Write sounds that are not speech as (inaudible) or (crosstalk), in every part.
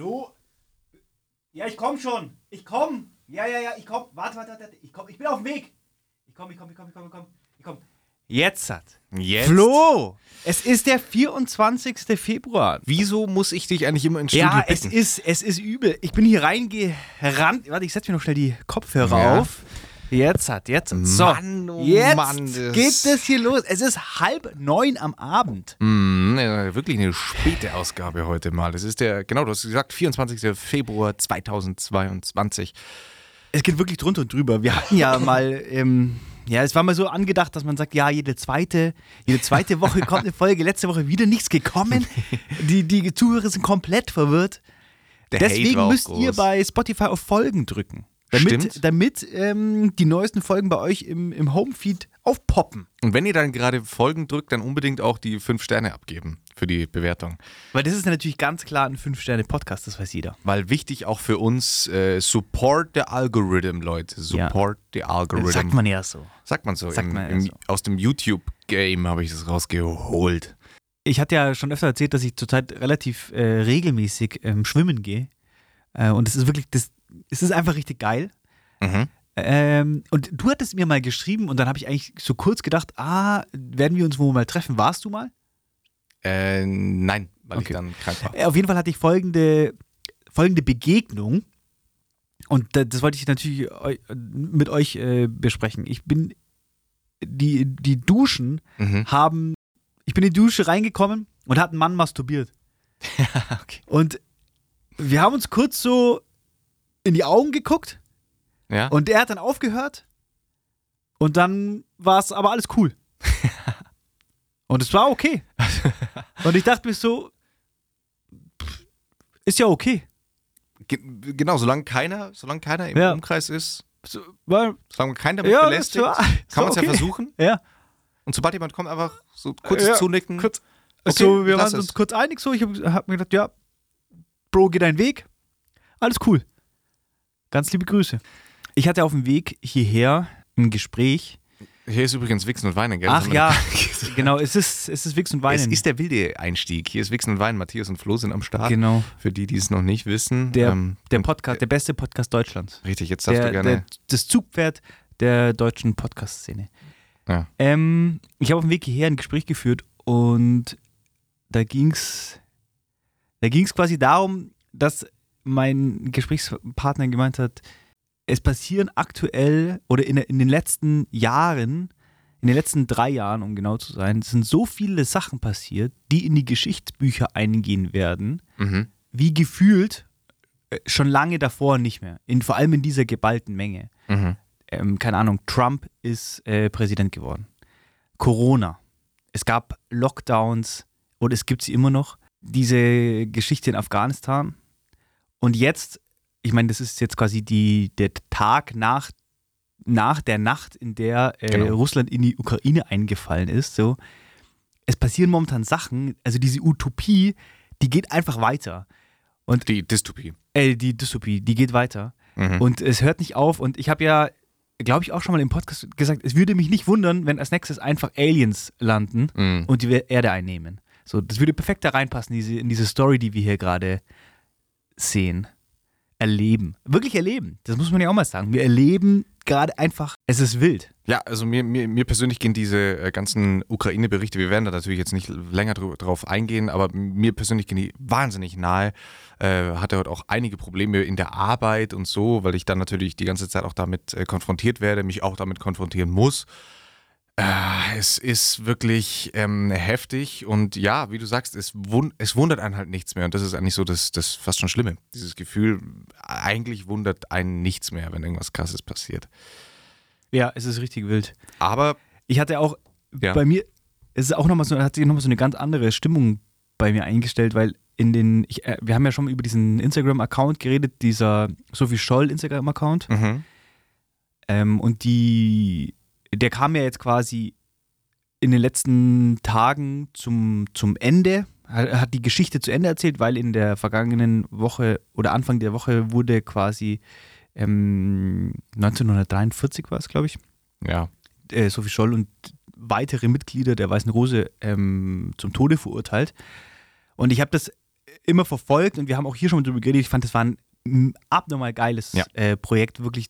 Flo? Ja, ich komm schon. Ich komm. Ja, ja, ja, ich komm. Warte, warte, warte. Ich komm. Ich bin auf dem Weg. Ich komm, ich komm, ich komm, ich komm, ich komm. Ich komm. Jetzt hat. Jetzt. Flo, es ist der 24. Februar. Wieso muss ich dich eigentlich immer ins Studio Ja, es bitten? ist, es ist übel. Ich bin hier reingerannt. Warte, ich setze mir noch schnell die Kopfhörer Ja. auf. Jetzt hat, jetzt. So, Mann, oh jetzt Mann, das- geht es hier los. Es ist halb neun am Abend. Äh, wirklich eine späte Ausgabe heute mal. Es ist der, genau, du hast gesagt, 24. Februar 2022. Es geht wirklich drunter und drüber. Wir hatten ja (laughs) mal, ähm, ja, es war mal so angedacht, dass man sagt, ja, jede zweite, jede zweite Woche (laughs) kommt eine Folge. Letzte Woche wieder nichts gekommen. Die, die Zuhörer sind komplett verwirrt. Der Deswegen müsst groß. ihr bei Spotify auf Folgen drücken. Damit, Stimmt. damit ähm, die neuesten Folgen bei euch im, im Homefeed aufpoppen. Und wenn ihr dann gerade Folgen drückt, dann unbedingt auch die fünf Sterne abgeben für die Bewertung. Weil das ist natürlich ganz klar ein 5-Sterne-Podcast, das weiß jeder. Weil wichtig auch für uns, äh, support the algorithm, Leute. Support the algorithm. Sagt man ja so. Sagt man so. Sagt Im, man ja im, so. Aus dem YouTube-Game habe ich das rausgeholt. Ich hatte ja schon öfter erzählt, dass ich zurzeit relativ äh, regelmäßig ähm, schwimmen gehe. Äh, und es ist wirklich, das, es ist einfach richtig geil. Mhm. Ähm, und du hattest mir mal geschrieben und dann habe ich eigentlich so kurz gedacht, ah, werden wir uns wohl mal treffen? Warst du mal? Äh, nein, weil Okay. ich dann krank war. Äh, Auf jeden Fall hatte ich folgende, folgende Begegnung. Und da- das wollte ich natürlich mit euch äh, besprechen. Ich bin, die, die Duschen Mhm. haben, ich bin in die Dusche reingekommen und hat ein Mann masturbiert. (laughs) okay. Und wir haben uns kurz so in die Augen geguckt Ja? und er hat dann aufgehört und dann war es aber alles cool. (laughs) und es war okay. (laughs) Und ich dachte mir so, ist ja okay. Ge genau, solange keiner, solange keiner im Ja. Umkreis ist, So, war, solange keiner damit ja, belästigt, war, kann man es okay. ja versuchen. Ja, Und sobald jemand kommt, einfach so kurzes Ja, Zunicken. kurz. Okay, so, wir waren uns kurz einig so. Ich habe hab mir gedacht, ja, Bro, geh deinen Weg. Alles cool. Ganz liebe Grüße. Ich hatte auf dem Weg hierher ein Gespräch. Hier ist übrigens Wichsen und Weinen, gell? Ach ja, (laughs) genau, es ist, es ist Wix und Es Weinen. ist der wilde Einstieg. Hier ist Wichsen und Weinen. Matthias und Flo sind am Start. genau. Für die, die es noch nicht wissen. Der, ähm, der Podcast, der beste Podcast Deutschlands. Richtig, jetzt darfst Der, du gerne. der, das Zugpferd der deutschen Podcast-Szene. Ja. Ähm, ich habe auf dem Weg hierher ein Gespräch geführt und da ging es da ging's quasi darum, dass mein Gesprächspartner gemeint hat, es passieren aktuell oder in, in den letzten Jahren, in den letzten drei Jahren, um genau zu sein, sind so viele Sachen passiert, die in die Geschichtsbücher eingehen werden, mhm. wie gefühlt äh, schon lange davor nicht mehr. In, vor allem in dieser geballten Menge. Mhm. Ähm, keine Ahnung, Trump ist äh, Präsident geworden. Corona. Es gab Lockdowns und es gibt sie immer noch. Diese Geschichte in Afghanistan. Und jetzt, ich meine, das ist jetzt quasi die, der Tag nach, nach der Nacht, in der äh, Genau. Russland in die Ukraine eingefallen ist. So. Es passieren momentan Sachen, also diese Utopie, die geht einfach weiter. Die Dystopie. Äh, die Dystopie, die geht weiter. Mhm. Und es hört nicht auf. Und ich habe ja, glaube ich, auch schon mal im Podcast gesagt, es würde mich nicht wundern, wenn als nächstes einfach Aliens landen Mhm. und die Erde einnehmen. So, das würde perfekt da reinpassen, diese, in diese Story, die wir hier gerade sehen. Erleben. Wirklich erleben. Das muss man ja auch mal sagen. Wir erleben gerade einfach, es ist wild. Ja, also mir, mir, mir persönlich gehen diese äh, ganzen Ukraine-Berichte, wir werden da natürlich jetzt nicht länger dr drauf eingehen, aber mir persönlich gehen die wahnsinnig nahe. Äh, hatte heute auch einige Probleme in der Arbeit und so, weil ich dann natürlich die ganze Zeit auch damit äh, konfrontiert werde, mich auch damit konfrontieren muss. Äh, es ist wirklich ähm, heftig und ja, wie du sagst, es, wund es wundert einen halt nichts mehr und das ist eigentlich so das, das fast schon Schlimme. Dieses Gefühl, eigentlich wundert einen nichts mehr, wenn irgendwas Krasses passiert. Ja, es ist richtig wild. Aber Ich hatte auch Ja. bei mir, es ist auch nochmal so, hat sich nochmal so eine ganz andere Stimmung bei mir eingestellt, weil in den, ich, äh, wir haben ja schon mal über diesen Instagram-Account geredet, dieser Sophie Scholl Instagram-Account. Mhm. Ähm, und die, der kam ja jetzt quasi in den letzten Tagen zum, zum Ende, hat, hat die Geschichte zu Ende erzählt, weil in der vergangenen Woche oder Anfang der Woche wurde quasi ähm, 1943 war es, glaube ich, Ja. äh, Sophie Scholl und weitere Mitglieder der Weißen Rose ähm, zum Tode verurteilt. Und ich habe das immer verfolgt und wir haben auch hier schon mal drüber geredet. Ich fand, das war ein abnormal geiles Ja. äh, Projekt, wirklich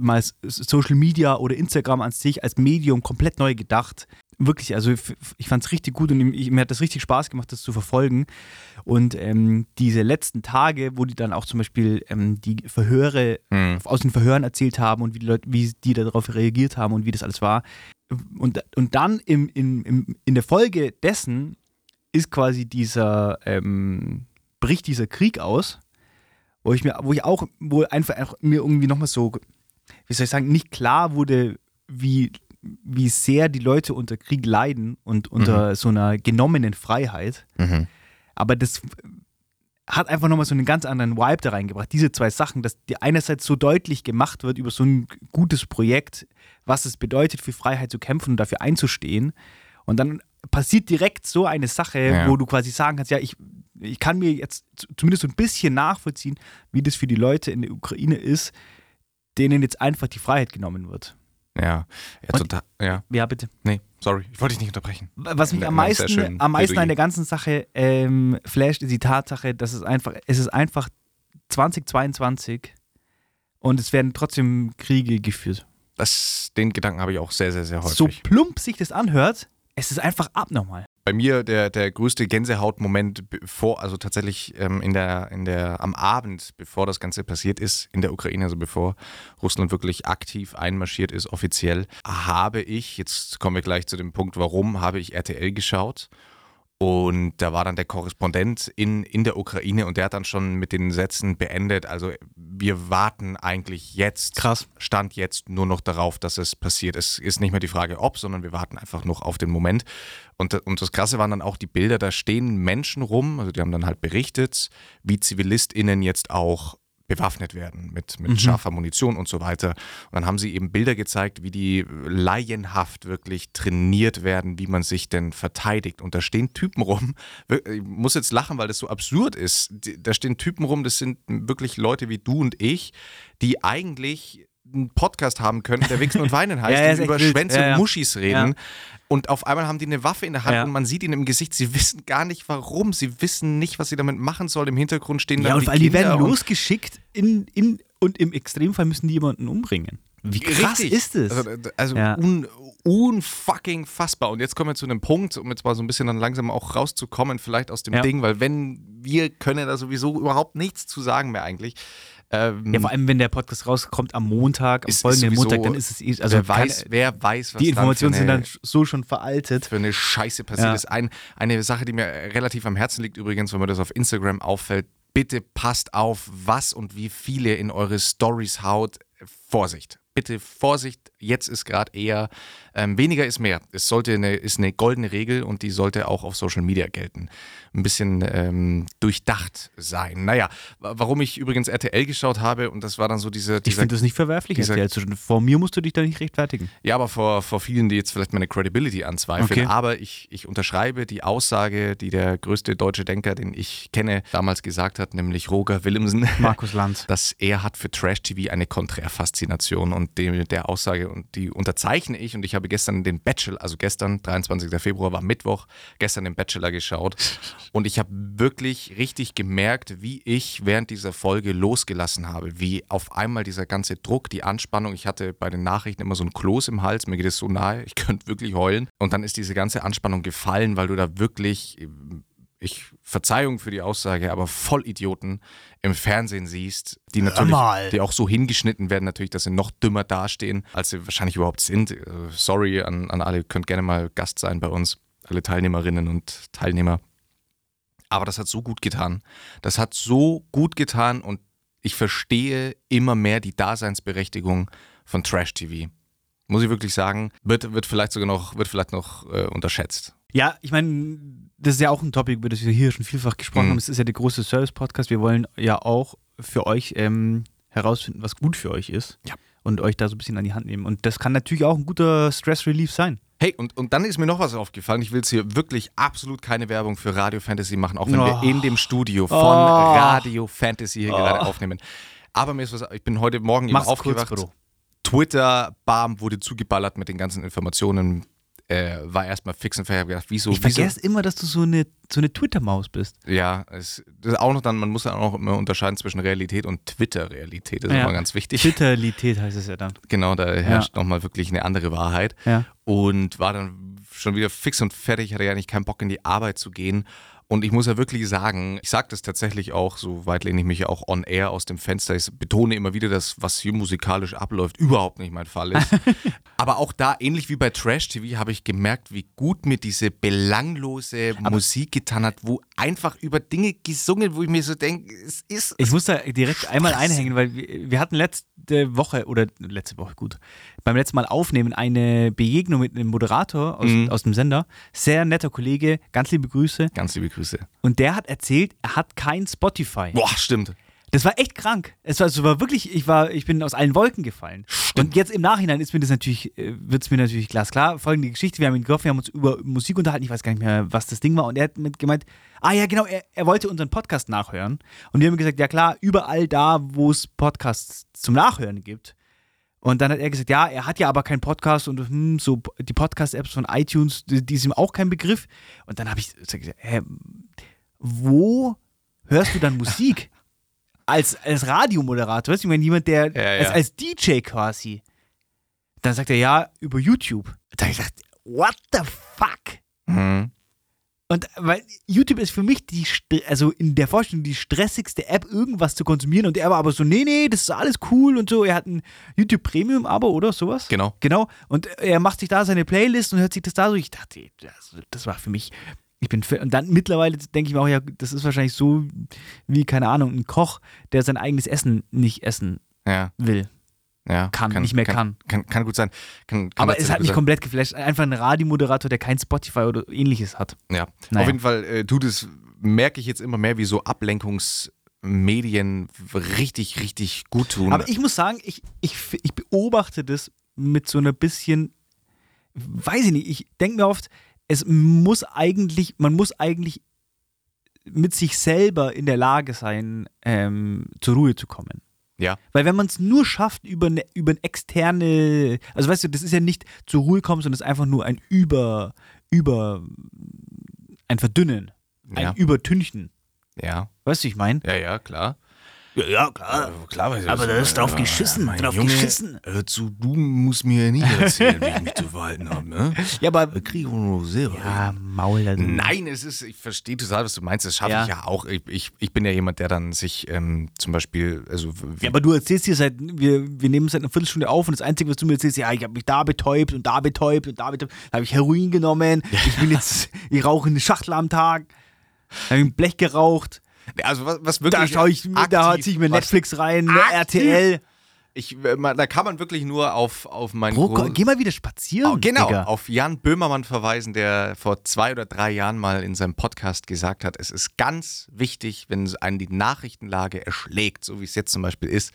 mal Social Media oder Instagram an sich als Medium komplett neu gedacht. Wirklich, also ich fand es richtig gut und mir hat das richtig Spaß gemacht, das zu verfolgen. Und ähm, diese letzten Tage, wo die dann auch zum Beispiel ähm, die Verhöre Hm. aus den Verhören erzählt haben und wie die Leute, wie die darauf reagiert haben und wie das alles war. Und, und dann im, im, im, in der Folge dessen ist quasi dieser, ähm, bricht dieser Krieg aus, wo ich mir, wo ich auch, wo einfach mir irgendwie nochmal so, wie soll ich sagen, nicht klar wurde, wie, wie sehr die Leute unter Krieg leiden und unter so einer genommenen Freiheit. Mhm. Aber das hat einfach nochmal so einen ganz anderen Vibe da reingebracht. Diese zwei Sachen, dass die einerseits so deutlich gemacht wird über so ein gutes Projekt, was es bedeutet, für Freiheit zu kämpfen und dafür einzustehen. Und dann passiert direkt so eine Sache, Ja. wo du quasi sagen kannst, ja, ich, ich kann mir jetzt zumindest so ein bisschen nachvollziehen, wie das für die Leute in der Ukraine ist, denen jetzt einfach die Freiheit genommen wird. Ja, ja, total, ja. Ja, bitte. Nee, sorry, ich wollte dich nicht unterbrechen. Was mich am meisten, am meisten an der ganzen Sache ähm, flasht, ist die Tatsache, dass es einfach, es ist einfach 2022 und es werden trotzdem Kriege geführt. Das, den Gedanken habe ich auch sehr, sehr, sehr häufig. So plump sich das anhört, es ist einfach abnormal. Bei mir der, der größte Gänsehautmoment bevor, also tatsächlich ähm, in der, in der, am Abend, bevor das Ganze passiert ist, in der Ukraine, also bevor Russland wirklich aktiv einmarschiert ist, offiziell, habe ich, jetzt kommen wir gleich zu dem Punkt, warum, habe ich RTL geschaut. Und da war dann der Korrespondent in, in der Ukraine und der hat dann schon mit den Sätzen beendet. Also wir warten eigentlich jetzt, Krass. Stand jetzt nur noch darauf, dass es passiert. Es ist nicht mehr die Frage ob, sondern wir warten einfach noch auf den Moment. Und, und das Krasse waren dann auch die Bilder, da stehen Menschen rum, also die haben dann halt berichtet, wie ZivilistInnen jetzt auch bewaffnet werden mit, mit Mhm. scharfer Munition und so weiter. Und dann haben sie eben Bilder gezeigt, wie die laienhaft wirklich trainiert werden, wie man sich denn verteidigt. Und da stehen Typen rum. Ich muss jetzt lachen, weil das so absurd ist. Da stehen Typen rum, das sind wirklich Leute wie du und ich, die eigentlich einen Podcast haben können, der Wichsen und Weinen (laughs) heißt, Ja, die über. Schwänze Ja, ja. und Muschis reden. Und auf einmal haben die eine Waffe in der Hand und man sieht ihnen im Gesicht, sie wissen gar nicht warum. Sie wissen nicht, was sie damit machen sollen. Im Hintergrund stehen dann Ja, und die allem, die werden losgeschickt in, in, und im Extremfall müssen die jemanden umbringen. Wie krass Richtig. ist es? Also, also Ja. un, unfucking fassbar. Und jetzt kommen wir zu einem Punkt, um jetzt mal so ein bisschen dann langsam auch rauszukommen, vielleicht aus dem Ja. Ding, weil wenn wir können da sowieso überhaupt nichts zu sagen mehr eigentlich. Ähm, ja, vor allem, wenn der Podcast rauskommt am Montag, am Ist- ist folgenden sowieso- Montag, dann ist es eh, also wer, weiß, wer weiß, was die Informationen dann sind eine, dann so schon veraltet. für eine Scheiße passiert Ja. ist. Ein, eine Sache, die mir relativ am Herzen liegt übrigens, wenn mir das auf Instagram auffällt, bitte passt auf, was und wie viele in eure Stories haut. Vorsicht. Bitte Vorsicht, jetzt ist gerade eher ähm, weniger ist mehr. Es sollte eine, ist eine goldene Regel und die sollte auch auf Social Media gelten. Ein bisschen ähm, durchdacht sein. Naja, wa- warum ich übrigens RTL geschaut habe und das war dann so diese, Ich finde das nicht verwerflich, dieser- RTL. Vor mir musst du dich da nicht rechtfertigen. ja, aber vor, vor vielen, die jetzt vielleicht meine Credibility anzweifeln. Okay. Aber ich, ich unterschreibe die Aussage, die der größte deutsche Denker, den ich kenne, damals gesagt hat, nämlich Roger Willemsen, Markus Lanz. (laughs) dass er hat für Trash-TV eine Konträrfaszination und dem, der Aussage, und die unterzeichne ich. Und ich habe gestern den Bachelor, also gestern, 23. Februar war Mittwoch, gestern den Bachelor geschaut. (laughs) Und ich habe wirklich richtig gemerkt, wie ich während dieser Folge losgelassen habe, wie auf einmal dieser ganze Druck, die Anspannung, ich hatte bei den Nachrichten immer so ein Kloß im Hals, mir geht es so nahe, ich (laughs) könnte wirklich heulen. Und dann ist diese ganze Anspannung gefallen, weil du da wirklich ich Verzeihung für die Aussage, aber Vollidioten im Fernsehen siehst, die natürlich, mal. die auch so hingeschnitten werden, natürlich, dass sie noch dümmer dastehen, als sie wahrscheinlich überhaupt sind. Äh, Sorry an, an alle, könnt gerne mal Gast sein bei uns, alle Teilnehmerinnen und Teilnehmer. Aber das hat so gut getan. Das hat so gut getan und ich verstehe immer mehr die Daseinsberechtigung von Trash-TV. Muss ich wirklich sagen, wird, wird vielleicht sogar noch, wird vielleicht noch äh, unterschätzt. Ja, ich meine, das ist ja auch ein Topic, über das wir hier schon vielfach gesprochen Mhm. haben. Es ist ja der große Service-Podcast. Wir wollen ja auch für euch ähm, herausfinden, was gut für euch ist. Ja. Und euch da so ein bisschen an die Hand nehmen. Und das kann natürlich auch ein guter Stress-Relief sein. Hey, und, und dann ist mir noch was aufgefallen. Ich will jetzt hier wirklich absolut keine Werbung für Radio Fantasy machen, auch wenn Oh. wir in dem Studio von Oh. Radio Fantasy hier Oh. gerade aufnehmen. Aber mir ist was, ich bin heute Morgen eben Mach's kurz, aufgewacht. Bro. Twitter, bam, wurde zugeballert mit den ganzen Informationen. Äh, war erstmal fix und fertig. Hab gedacht, wieso? Ich wieso? vergesse immer, dass du so eine, so eine Twitter-Maus bist. Ja, es, das ist auch noch dann, man muss dann auch immer unterscheiden zwischen Realität und Twitter-Realität. Das ist Ja. immer ganz wichtig. Twitteralität heißt es ja dann. Genau, da herrscht nochmal wirklich eine andere Wahrheit. Ja. Und war dann schon wieder fix und fertig, hatte ja eigentlich keinen Bock in die Arbeit zu gehen. Und ich muss ja wirklich sagen, ich sage das tatsächlich auch, so weit lehne ich mich ja auch on air aus dem Fenster. Ich betone immer wieder, dass was hier musikalisch abläuft, überhaupt nicht mein Fall ist. (laughs) Aber auch da, ähnlich wie bei Trash TV, habe ich gemerkt, wie gut mir diese belanglose Musik getan hat, wo einfach über Dinge gesungen, wo ich mir so denke, es ist. Ich muss da direkt einmal einhängen, weil wir, wir hatten letzte Woche, oder letzte Woche, gut, beim letzten Mal aufnehmen eine Begegnung mit einem Moderator aus, Mhm. aus dem Sender. Sehr netter Kollege, ganz liebe Grüße. Ganz liebe Grüße. Und der hat erzählt, er hat kein Spotify. Boah, stimmt. Das war echt krank. Es war, es war wirklich, ich war, ich bin aus allen Wolken gefallen. Und jetzt im Nachhinein ist mir das natürlich, wird es mir natürlich glasklar. Folgende Geschichte: Wir haben ihn getroffen, wir haben uns über Musik unterhalten. Ich weiß gar nicht mehr, was das Ding war. Und er hat mit gemeint, ah ja, genau, er, er wollte unseren Podcast nachhören. Und wir haben gesagt, ja klar, überall da, wo es Podcasts zum Nachhören gibt. Und dann hat er gesagt, ja, er hat ja aber keinen Podcast und hm, so die Podcast-Apps von iTunes, die, die ist ihm auch kein Begriff. Und dann habe ich gesagt, hä, wo hörst du dann Musik? (laughs) als, als Radiomoderator, weißt du, ich meine, jemand, der Ja, ja. Als, als DJ quasi. Dann sagt er, ja, über YouTube. Da habe ich gedacht, what the fuck? Mhm. Und weil YouTube ist für mich die, also in der Vorstellung die stressigste App, irgendwas zu konsumieren. Und er war aber so, nee, nee, das ist alles cool und so. Er hat ein YouTube Premium-Abo oder sowas. Genau. Genau. Und er macht sich da seine Playlist und hört sich das da so. Ich dachte, das, das war für mich. Ich bin und dann mittlerweile denke ich mir auch, ja, das ist wahrscheinlich so wie, keine Ahnung, ein Koch, der sein eigenes Essen nicht essen Ja, will. Ja. Kann, nicht mehr kann. Kann, kann gut sein. Kann, kann Aber es hat mich sein. komplett geflasht. Einfach ein Radiomoderator, der kein Spotify oder ähnliches hat. Ja, Naja. auf jeden Fall äh, tut es, merke ich jetzt immer mehr, wie so Ablenkungsmedien richtig, richtig gut tun. Aber ich muss sagen, ich, ich, ich beobachte das mit so einer bisschen, weiß ich nicht, ich denke mir oft, es muss eigentlich, man muss eigentlich mit sich selber in der Lage sein, ähm, zur Ruhe zu kommen. Ja, Weil wenn man es nur schafft über eine über eine externe, also weißt du, das ist ja nicht zur Ruhe kommen, sondern es ist einfach nur ein über, über, ein Verdünnen, ein Ja. Übertünchen. ja, Weißt du, ich meine? ja, ja, klar. Ja, ja, klar. klar weiß ich Aber das. da ist drauf Ja, geschissen, mein drauf Junge, geschissen. Hör zu, du musst mir nicht erzählen, wie ich mich zu verhalten habe, ne? (laughs) Ja, aber. Da kriege ich nur selber. Ja, Maul. Also. Nein, es ist, ich verstehe total, was du meinst. Das schaffe Ja. ich ja auch. Ich, ich, ich bin ja jemand, der dann sich ähm, zum Beispiel, also wie, Ja, aber du erzählst dir seit, wir, wir nehmen seit einer Viertelstunde auf und das Einzige, was du mir erzählst, ja, ich habe mich da betäubt und da betäubt und da betäubt, da habe ich Heroin genommen, ich bin (laughs) jetzt, ich rauche eine Schachtel am Tag, habe ein Blech geraucht, also was, was da wirklich schaue ich, da aktiv- ziehe ich mir Netflix rein, aktiv- RTL. Ich, äh, da kann man wirklich nur auf, auf meinen Bro, Grund- geh mal wieder spazieren. Oh, genau, Digga. auf Jan Böhmermann verweisen, der vor zwei oder drei Jahren mal in seinem Podcast gesagt hat, es ist ganz wichtig, wenn einen die Nachrichtenlage erschlägt, so wie es jetzt zum Beispiel ist,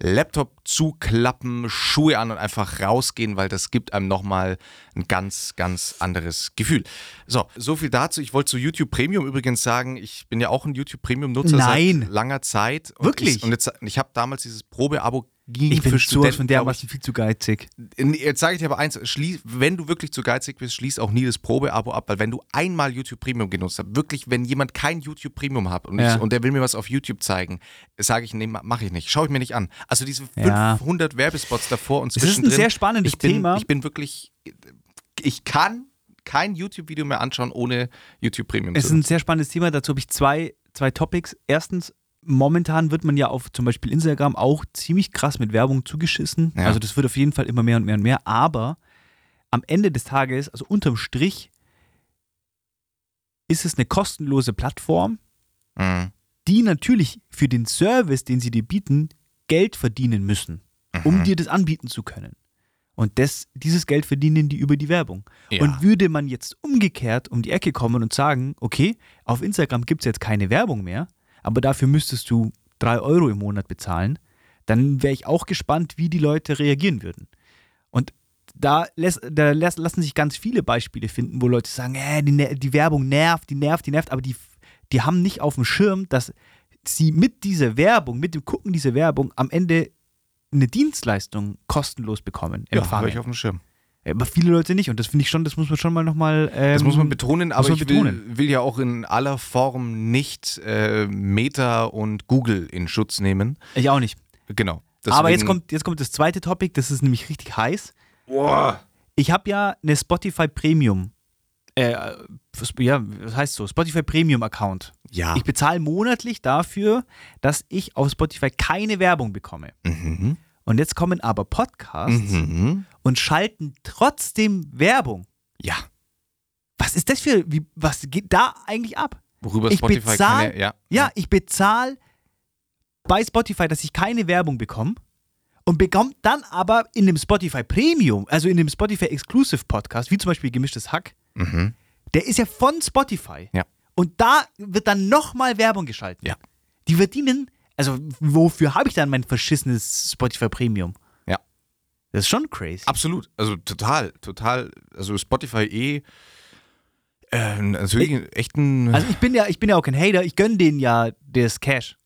Laptop zuklappen, Schuhe an und einfach rausgehen, weil das gibt einem nochmal ein ganz, ganz anderes Gefühl. So, so viel dazu. Ich wollte zu YouTube Premium übrigens sagen, ich bin ja auch ein YouTube Premium-Nutzer Nein. seit langer Zeit. Und Wirklich? Ich, und jetzt, ich habe damals dieses Probeabo Ich bin für Studenten, von dermaßen viel zu geizig. Jetzt sage ich dir aber eins, schließ, wenn du wirklich zu geizig bist, schließ auch nie das Probeabo ab, weil wenn du einmal YouTube Premium genutzt hast, wirklich, wenn jemand kein YouTube Premium hat und, Ja. ich, und der will mir was auf YouTube zeigen, sage ich, nee, mache ich nicht, schaue ich mir nicht an. Also diese Ja. 500 Werbespots davor und Es ist ein zwischendrin. sehr spannendes ich bin, Thema. Ich bin wirklich, ich kann kein YouTube-Video mehr anschauen ohne YouTube Premium. Es ist ein sehr spannendes Thema. Dazu habe ich zwei, zwei Topics. Erstens, momentan wird man ja auf zum Beispiel Instagram auch ziemlich krass mit Werbung zugeschissen. Ja. Also das wird auf jeden Fall immer mehr und mehr und mehr. Aber am Ende des Tages, also unterm Strich, ist es eine kostenlose Plattform, Mhm. die natürlich für den Service, den sie dir bieten, Geld verdienen müssen, um Mhm. dir das anbieten zu können. Und das, dieses Geld verdienen die über die Werbung. Ja. Und würde man jetzt umgekehrt um die Ecke kommen und sagen, okay, auf Instagram gibt es jetzt keine Werbung mehr, aber dafür müsstest du drei Euro im Monat bezahlen, dann wäre ich auch gespannt, wie die Leute reagieren würden. Und da, lässt, da lässt, lassen sich ganz viele Beispiele finden, wo Leute sagen, äh, die, die Werbung nervt, die nervt, die nervt, aber die, die haben nicht auf dem Schirm, dass sie mit dieser Werbung, mit dem Gucken dieser Werbung am Ende eine Dienstleistung kostenlos bekommen. ja, habe ich auf dem Schirm. Aber viele Leute nicht und das finde ich schon, das muss man schon mal nochmal. Ähm, Das muss man betonen, aber man ich betonen. Will, will ja auch in aller Form nicht äh, Meta und Google in Schutz nehmen. Ich auch nicht. Genau. Aber jetzt Deswegen- kommt, jetzt kommt das zweite Topic, das ist nämlich richtig heiß. Boah. Ich habe ja eine Spotify Premium. Äh, ja, was heißt so? Spotify Premium Account. Ja. Ich bezahle monatlich dafür, dass ich auf Spotify keine Werbung bekomme. Mhm. Und jetzt kommen aber Podcasts Mhm. und schalten trotzdem Werbung. Ja. Was ist das für, wie, was geht da eigentlich ab? Worüber Ich Spotify bezahl- keine, ja. Ja, ich bezahle bei Spotify, dass ich keine Werbung bekomme und bekomme dann aber in dem Spotify Premium, also in dem Spotify Exclusive Podcast, wie zum Beispiel Gemischtes Hack, Mhm. der ist ja von Spotify. Ja. Und da wird dann nochmal Werbung geschaltet. Ja. Die verdienen, also wofür habe ich dann mein verschissenes Spotify Premium? Ja. Das ist schon crazy. Absolut. Also total, total. Also Spotify eh. Äh, natürlich echt ein. Also ich bin ja, ich bin ja auch kein Hater, ich gönne denen ja das Cash.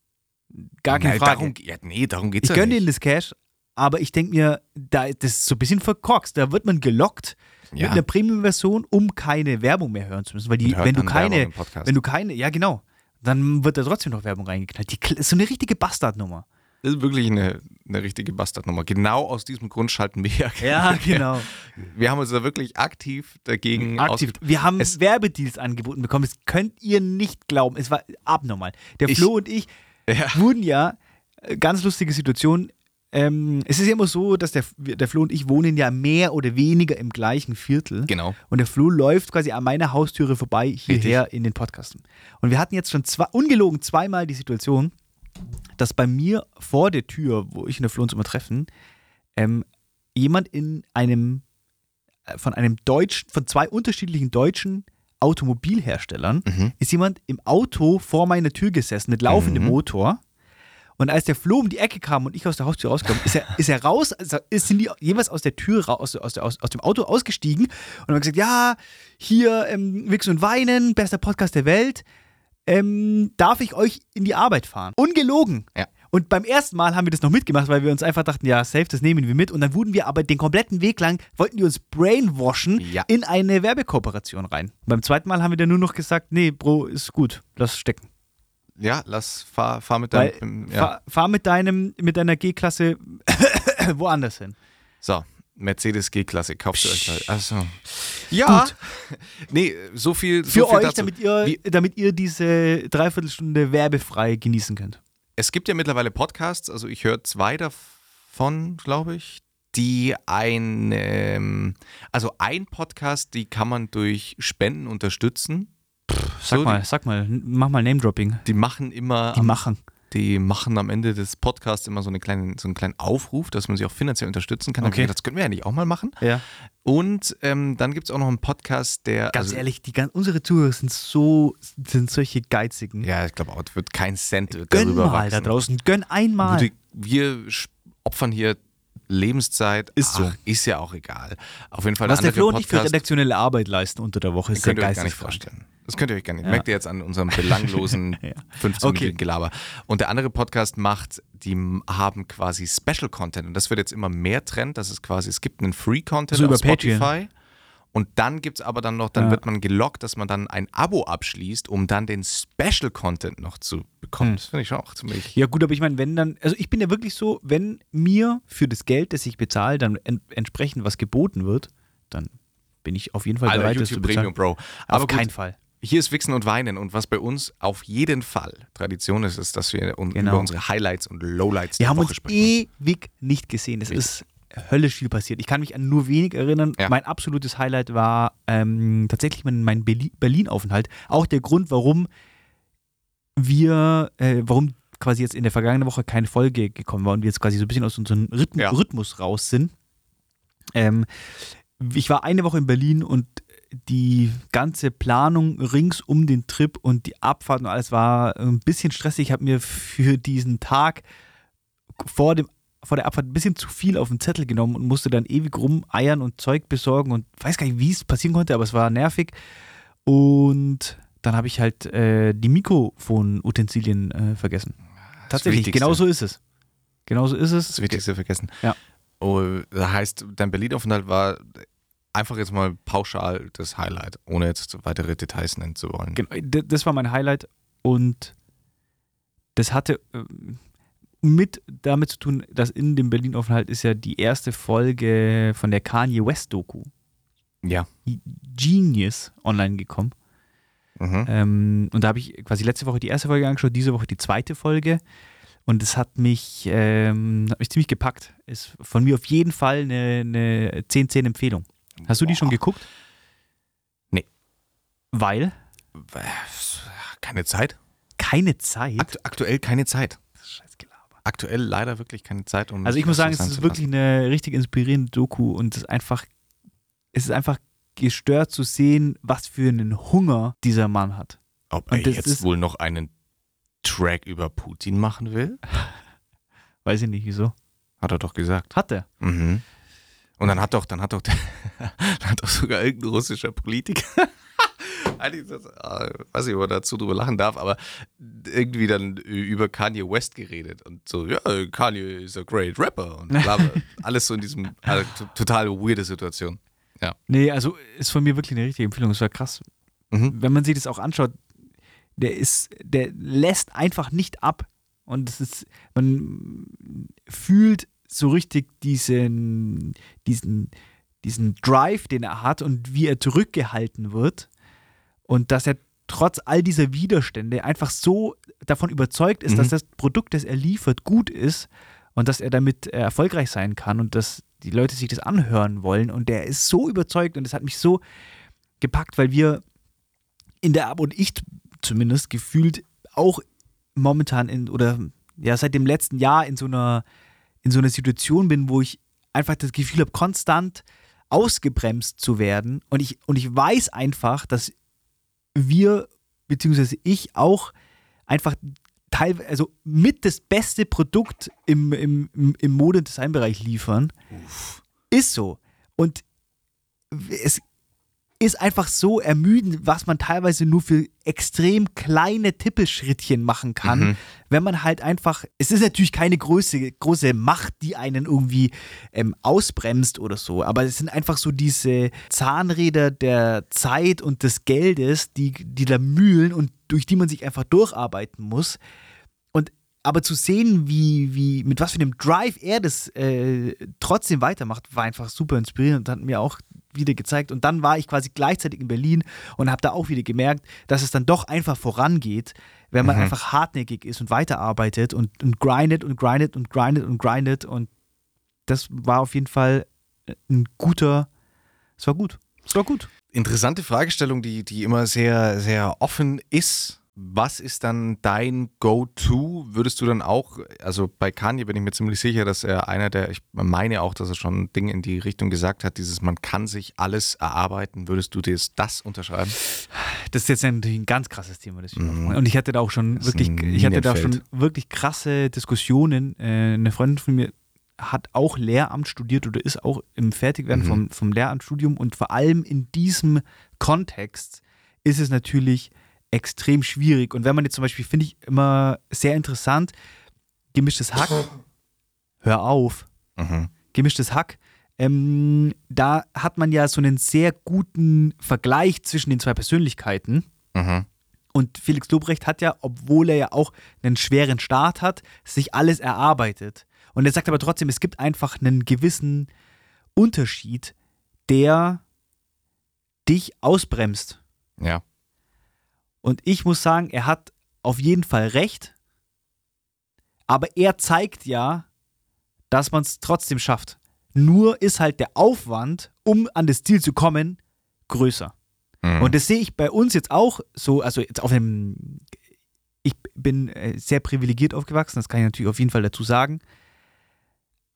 Gar keine Nein, Frage. Darum, ja, nee, darum geht's ich ja gönne nicht. denen das Cash, aber ich denke mir, da, das ist so ein bisschen verkorkst. Da wird man gelockt mit Ja. einer Premium-Version, um keine Werbung mehr hören zu müssen. Weil die, wenn du keine, wenn du keine, ja genau, dann wird da trotzdem noch Werbung reingeknallt. Die ist so eine richtige Bastardnummer. Das ist wirklich eine, eine richtige Bastardnummer. Genau aus diesem Grund schalten wir ja. Ja, genau. Wir haben uns da wirklich aktiv dagegen Aktiv. Wir haben Es- Werbedeals angeboten bekommen. Das könnt ihr nicht glauben. Es war abnormal. Der Ich- Flo und ich Ja. wurden ja, äh, ganz lustige Situation. Ähm, es ist ja immer so, dass der, der Flo und ich wohnen ja mehr oder weniger im gleichen Viertel. Genau. Und der Flo läuft quasi an meiner Haustüre vorbei hierher in den Podcasten. Und wir hatten jetzt schon zwei, ungelogen zweimal die Situation, dass bei mir vor der Tür, wo ich und der Flo uns immer treffen, ähm, jemand in einem äh, von einem deutschen, von zwei unterschiedlichen deutschen Automobilherstellern Mhm. ist jemand im Auto vor meiner Tür gesessen mit laufendem Mhm. Motor. Und als der Flo um die Ecke kam und ich aus der Haustür rauskam, ist er, (laughs) ist er raus, also ist, sind die jeweils aus der Tür, ra- aus, aus, aus, aus dem Auto ausgestiegen und haben gesagt, ja, hier ähm, Wichsen und Weinen, bester Podcast der Welt, ähm, darf ich euch in die Arbeit fahren? Ungelogen. Ja. Und beim ersten Mal haben wir das noch mitgemacht, weil wir uns einfach dachten, ja, safe, das nehmen wir mit. Und dann wurden wir aber den kompletten Weg lang, wollten die uns brainwashen Ja. in eine Werbekooperation rein. Beim zweiten Mal haben wir dann nur noch gesagt, nee, Bro, ist gut, lass stecken. Ja, lass, fahr, fahr mit deinem. Ja. fahr, fahr mit deinem, mit deiner G-Klasse (coughs) woanders hin. So, Mercedes G-Klasse, kauft ihr euch da. Achso. Ja. Gut. Nee, so viel. Für so viel euch, dazu. damit ihr, Wie- damit ihr diese Dreiviertelstunde werbefrei genießen könnt. Es gibt ja mittlerweile Podcasts, also ich höre zwei davon, glaube ich, die ein, ähm, also ein Podcast, die kann man durch Spenden unterstützen. Sag So, mal, sag mal, mach mal Name-Dropping. Die machen immer, Die am, machen. die machen am Ende des Podcasts immer so, eine kleine, so einen kleinen Aufruf, dass man sie auch finanziell unterstützen kann. Da Okay. gedacht, Das können wir ja nicht auch mal machen. Ja. Und ähm, dann gibt es auch noch einen Podcast, der. Ganz also, ehrlich, die, unsere Zuhörer sind so, sind solche Geizigen. Ja, ich glaube auch, es wird kein Cent Gönn darüber mal da wachsen. draußen, gönn einmal. Wir opfern hier Lebenszeit. Ist so. Ach, Ist ja auch egal. Auf jeden Fall Was der Flo und ich für redaktionelle Arbeit leisten unter der Woche, ist könnt ihr euch gar nicht vorstellen. Das könnt ihr euch gar nicht. Ja. Merkt ihr jetzt an unserem belanglosen (laughs) Ja. 15 Okay. Minuten Gelaber. Und der andere Podcast macht, die haben quasi Special Content. Und das wird jetzt immer mehr Trend. Das ist quasi, es gibt einen Free Content So über auf Spotify. Patreon. Und dann gibt es aber dann noch, dann Ja. wird man gelockt, dass man dann ein Abo abschließt, um dann den Special Content noch zu bekommen. Hm. Das finde ich schon auch ziemlich. Ja, gut, aber ich meine, wenn dann, also ich bin ja wirklich so, wenn mir für das Geld, das ich bezahle, dann en entsprechend was geboten wird, dann bin ich auf jeden Fall Alter, bereit, das zu YouTube bezahlen. Premium, Bro. Auf gut, keinen Fall. Hier ist Wichsen und Weinen und was bei uns auf jeden Fall Tradition ist, ist, dass wir un Genau. über unsere Highlights und Lowlights Wir der haben Woche uns sprechen. ewig nicht gesehen. Es Richtig. ist höllisch viel passiert. Ich kann mich an nur wenig erinnern. Ja. Mein absolutes Highlight war ähm, tatsächlich mein, mein Berli- Berlin-Aufenthalt. Auch der Grund, warum wir, äh, warum quasi jetzt in der vergangenen Woche keine Folge gekommen war und wir jetzt quasi so ein bisschen aus unserem Rhythm Ja. Rhythmus raus sind. Ähm, ich war eine Woche in Berlin und die ganze Planung rings um den Trip und die Abfahrt und alles war ein bisschen stressig. Ich habe mir für diesen Tag vor, dem, vor der Abfahrt ein bisschen zu viel auf den Zettel genommen und musste dann ewig rumeiern und Zeug besorgen und weiß gar nicht, wie es passieren konnte, aber es war nervig. Und dann habe ich halt äh, die Mikrofon-Utensilien äh, vergessen. Tatsächlich, Wichtigste. genau so ist es. Genau so ist es. Das Wichtigste vergessen. Ja. Oh, das heißt, dein Berlin-Aufenthalt war einfach jetzt mal pauschal das Highlight, ohne jetzt weitere Details nennen zu wollen. Genau, das war mein Highlight und das hatte äh, mit damit zu tun, dass in dem Berlin-Aufenthalt ist ja die erste Folge von der Kanye West-Doku Ja. Genius online gekommen. Mhm. Ähm, und da habe ich quasi letzte Woche die erste Folge angeschaut, diese Woche die zweite Folge. Und es hat mich, ähm, hat mich ziemlich gepackt. Ist von mir auf jeden Fall eine, eine 10-10-Empfehlung. Hast du die schon Boah. geguckt? Nee. Weil? Keine Zeit. Keine Zeit. Akt aktuell keine Zeit. Aktuell leider wirklich keine Zeit. Um Also ich muss sagen, es ist wirklich eine richtig inspirierende Doku und es ist einfach, es ist einfach gestört zu sehen, was für einen Hunger dieser Mann hat. Ob und er jetzt wohl noch einen Track über Putin machen will? (laughs) Weiß ich nicht, wieso. Hat er doch gesagt. Hat er. Mhm. Und dann hat doch, dann hat doch, der, (laughs) dann hat doch sogar irgendein russischer Politiker, (laughs) eigentlich, das, äh, weiß nicht, ob man dazu drüber lachen darf, aber irgendwie dann über Kanye West geredet und so, ja, Kanye is a great rapper und bla, bla. (laughs) alles so in diesem, also, total weirde Situation. Nee, also ist von mir wirklich eine richtige Empfehlung. Es war krass. Mhm. Wenn man sich das auch anschaut, der ist, der lässt einfach nicht ab. Und es ist, man fühlt so richtig diesen, diesen, diesen Drive, den er hat und wie er zurückgehalten wird. Und dass er trotz all dieser Widerstände einfach so davon überzeugt ist, Mhm. dass das Produkt, das er liefert, gut ist und dass er damit äh, erfolgreich sein kann und dass die Leute sich das anhören wollen. Und der ist so überzeugt und das hat mich so gepackt, weil wir in der Ab und ich zumindest gefühlt auch momentan in oder ja seit dem letzten Jahr in so einer in so einer Situation bin, wo ich einfach das Gefühl habe, konstant ausgebremst zu werden und ich und ich weiß einfach, dass wir beziehungsweise ich auch einfach teilweise also mit das beste Produkt im, im, im, Mode- und Designbereich liefern. Ist so. Und es ist einfach so ermüdend, was man teilweise nur für extrem kleine Tippelschrittchen machen kann, Mhm. wenn man halt einfach, es ist natürlich keine große, große Macht, die einen irgendwie ähm, ausbremst oder so, aber es sind einfach so diese Zahnräder der Zeit und des Geldes, die, die da mühlen und durch die man sich einfach durcharbeiten muss. Aber zu sehen, wie, wie, mit was für einem Drive er das äh, trotzdem weitermacht, war einfach super inspirierend und hat mir auch wieder gezeigt. Und dann war ich quasi gleichzeitig in Berlin und habe da auch wieder gemerkt, dass es dann doch einfach vorangeht, wenn man Mhm. einfach hartnäckig ist und weiterarbeitet und, und grindet und grindet und grindet und grindet. Und das war auf jeden Fall ein guter, es war gut. Es war gut. Interessante Fragestellung, die, die immer sehr, sehr offen ist. Was ist dann dein Go-To? Würdest du dann auch, also bei Kanye bin ich mir ziemlich sicher, dass er einer der, ich meine auch, dass er schon Dinge in die Richtung gesagt hat, dieses man kann sich alles erarbeiten. Würdest du das, das unterschreiben? Das ist jetzt natürlich ein ganz krasses Thema. Das Mhm. Und ich hatte da auch schon wirklich, ich hatte da schon wirklich krasse Diskussionen. Äh, eine Freundin von mir hat auch Lehramt studiert oder ist auch im Fertigwerden Mhm. vom, vom Lehramtsstudium und vor allem in diesem Kontext ist es natürlich extrem schwierig. Und wenn man jetzt zum Beispiel, finde ich immer sehr interessant, gemischtes Hack, hör auf, Mhm. gemischtes Hack, ähm, da hat man ja so einen sehr guten Vergleich zwischen den zwei Persönlichkeiten. Mhm. Und Felix Lobrecht hat ja, obwohl er ja auch einen schweren Start hat, sich alles erarbeitet. Und er sagt aber trotzdem, es gibt einfach einen gewissen Unterschied, der dich ausbremst. Ja. Und ich muss sagen, er hat auf jeden Fall recht. Aber er zeigt ja, dass man es trotzdem schafft. Nur ist halt der Aufwand, um an das Ziel zu kommen, größer. Mhm. Und das sehe ich bei uns jetzt auch so, also jetzt auf einem, ich bin äh, sehr privilegiert aufgewachsen, das kann ich natürlich auf jeden Fall dazu sagen.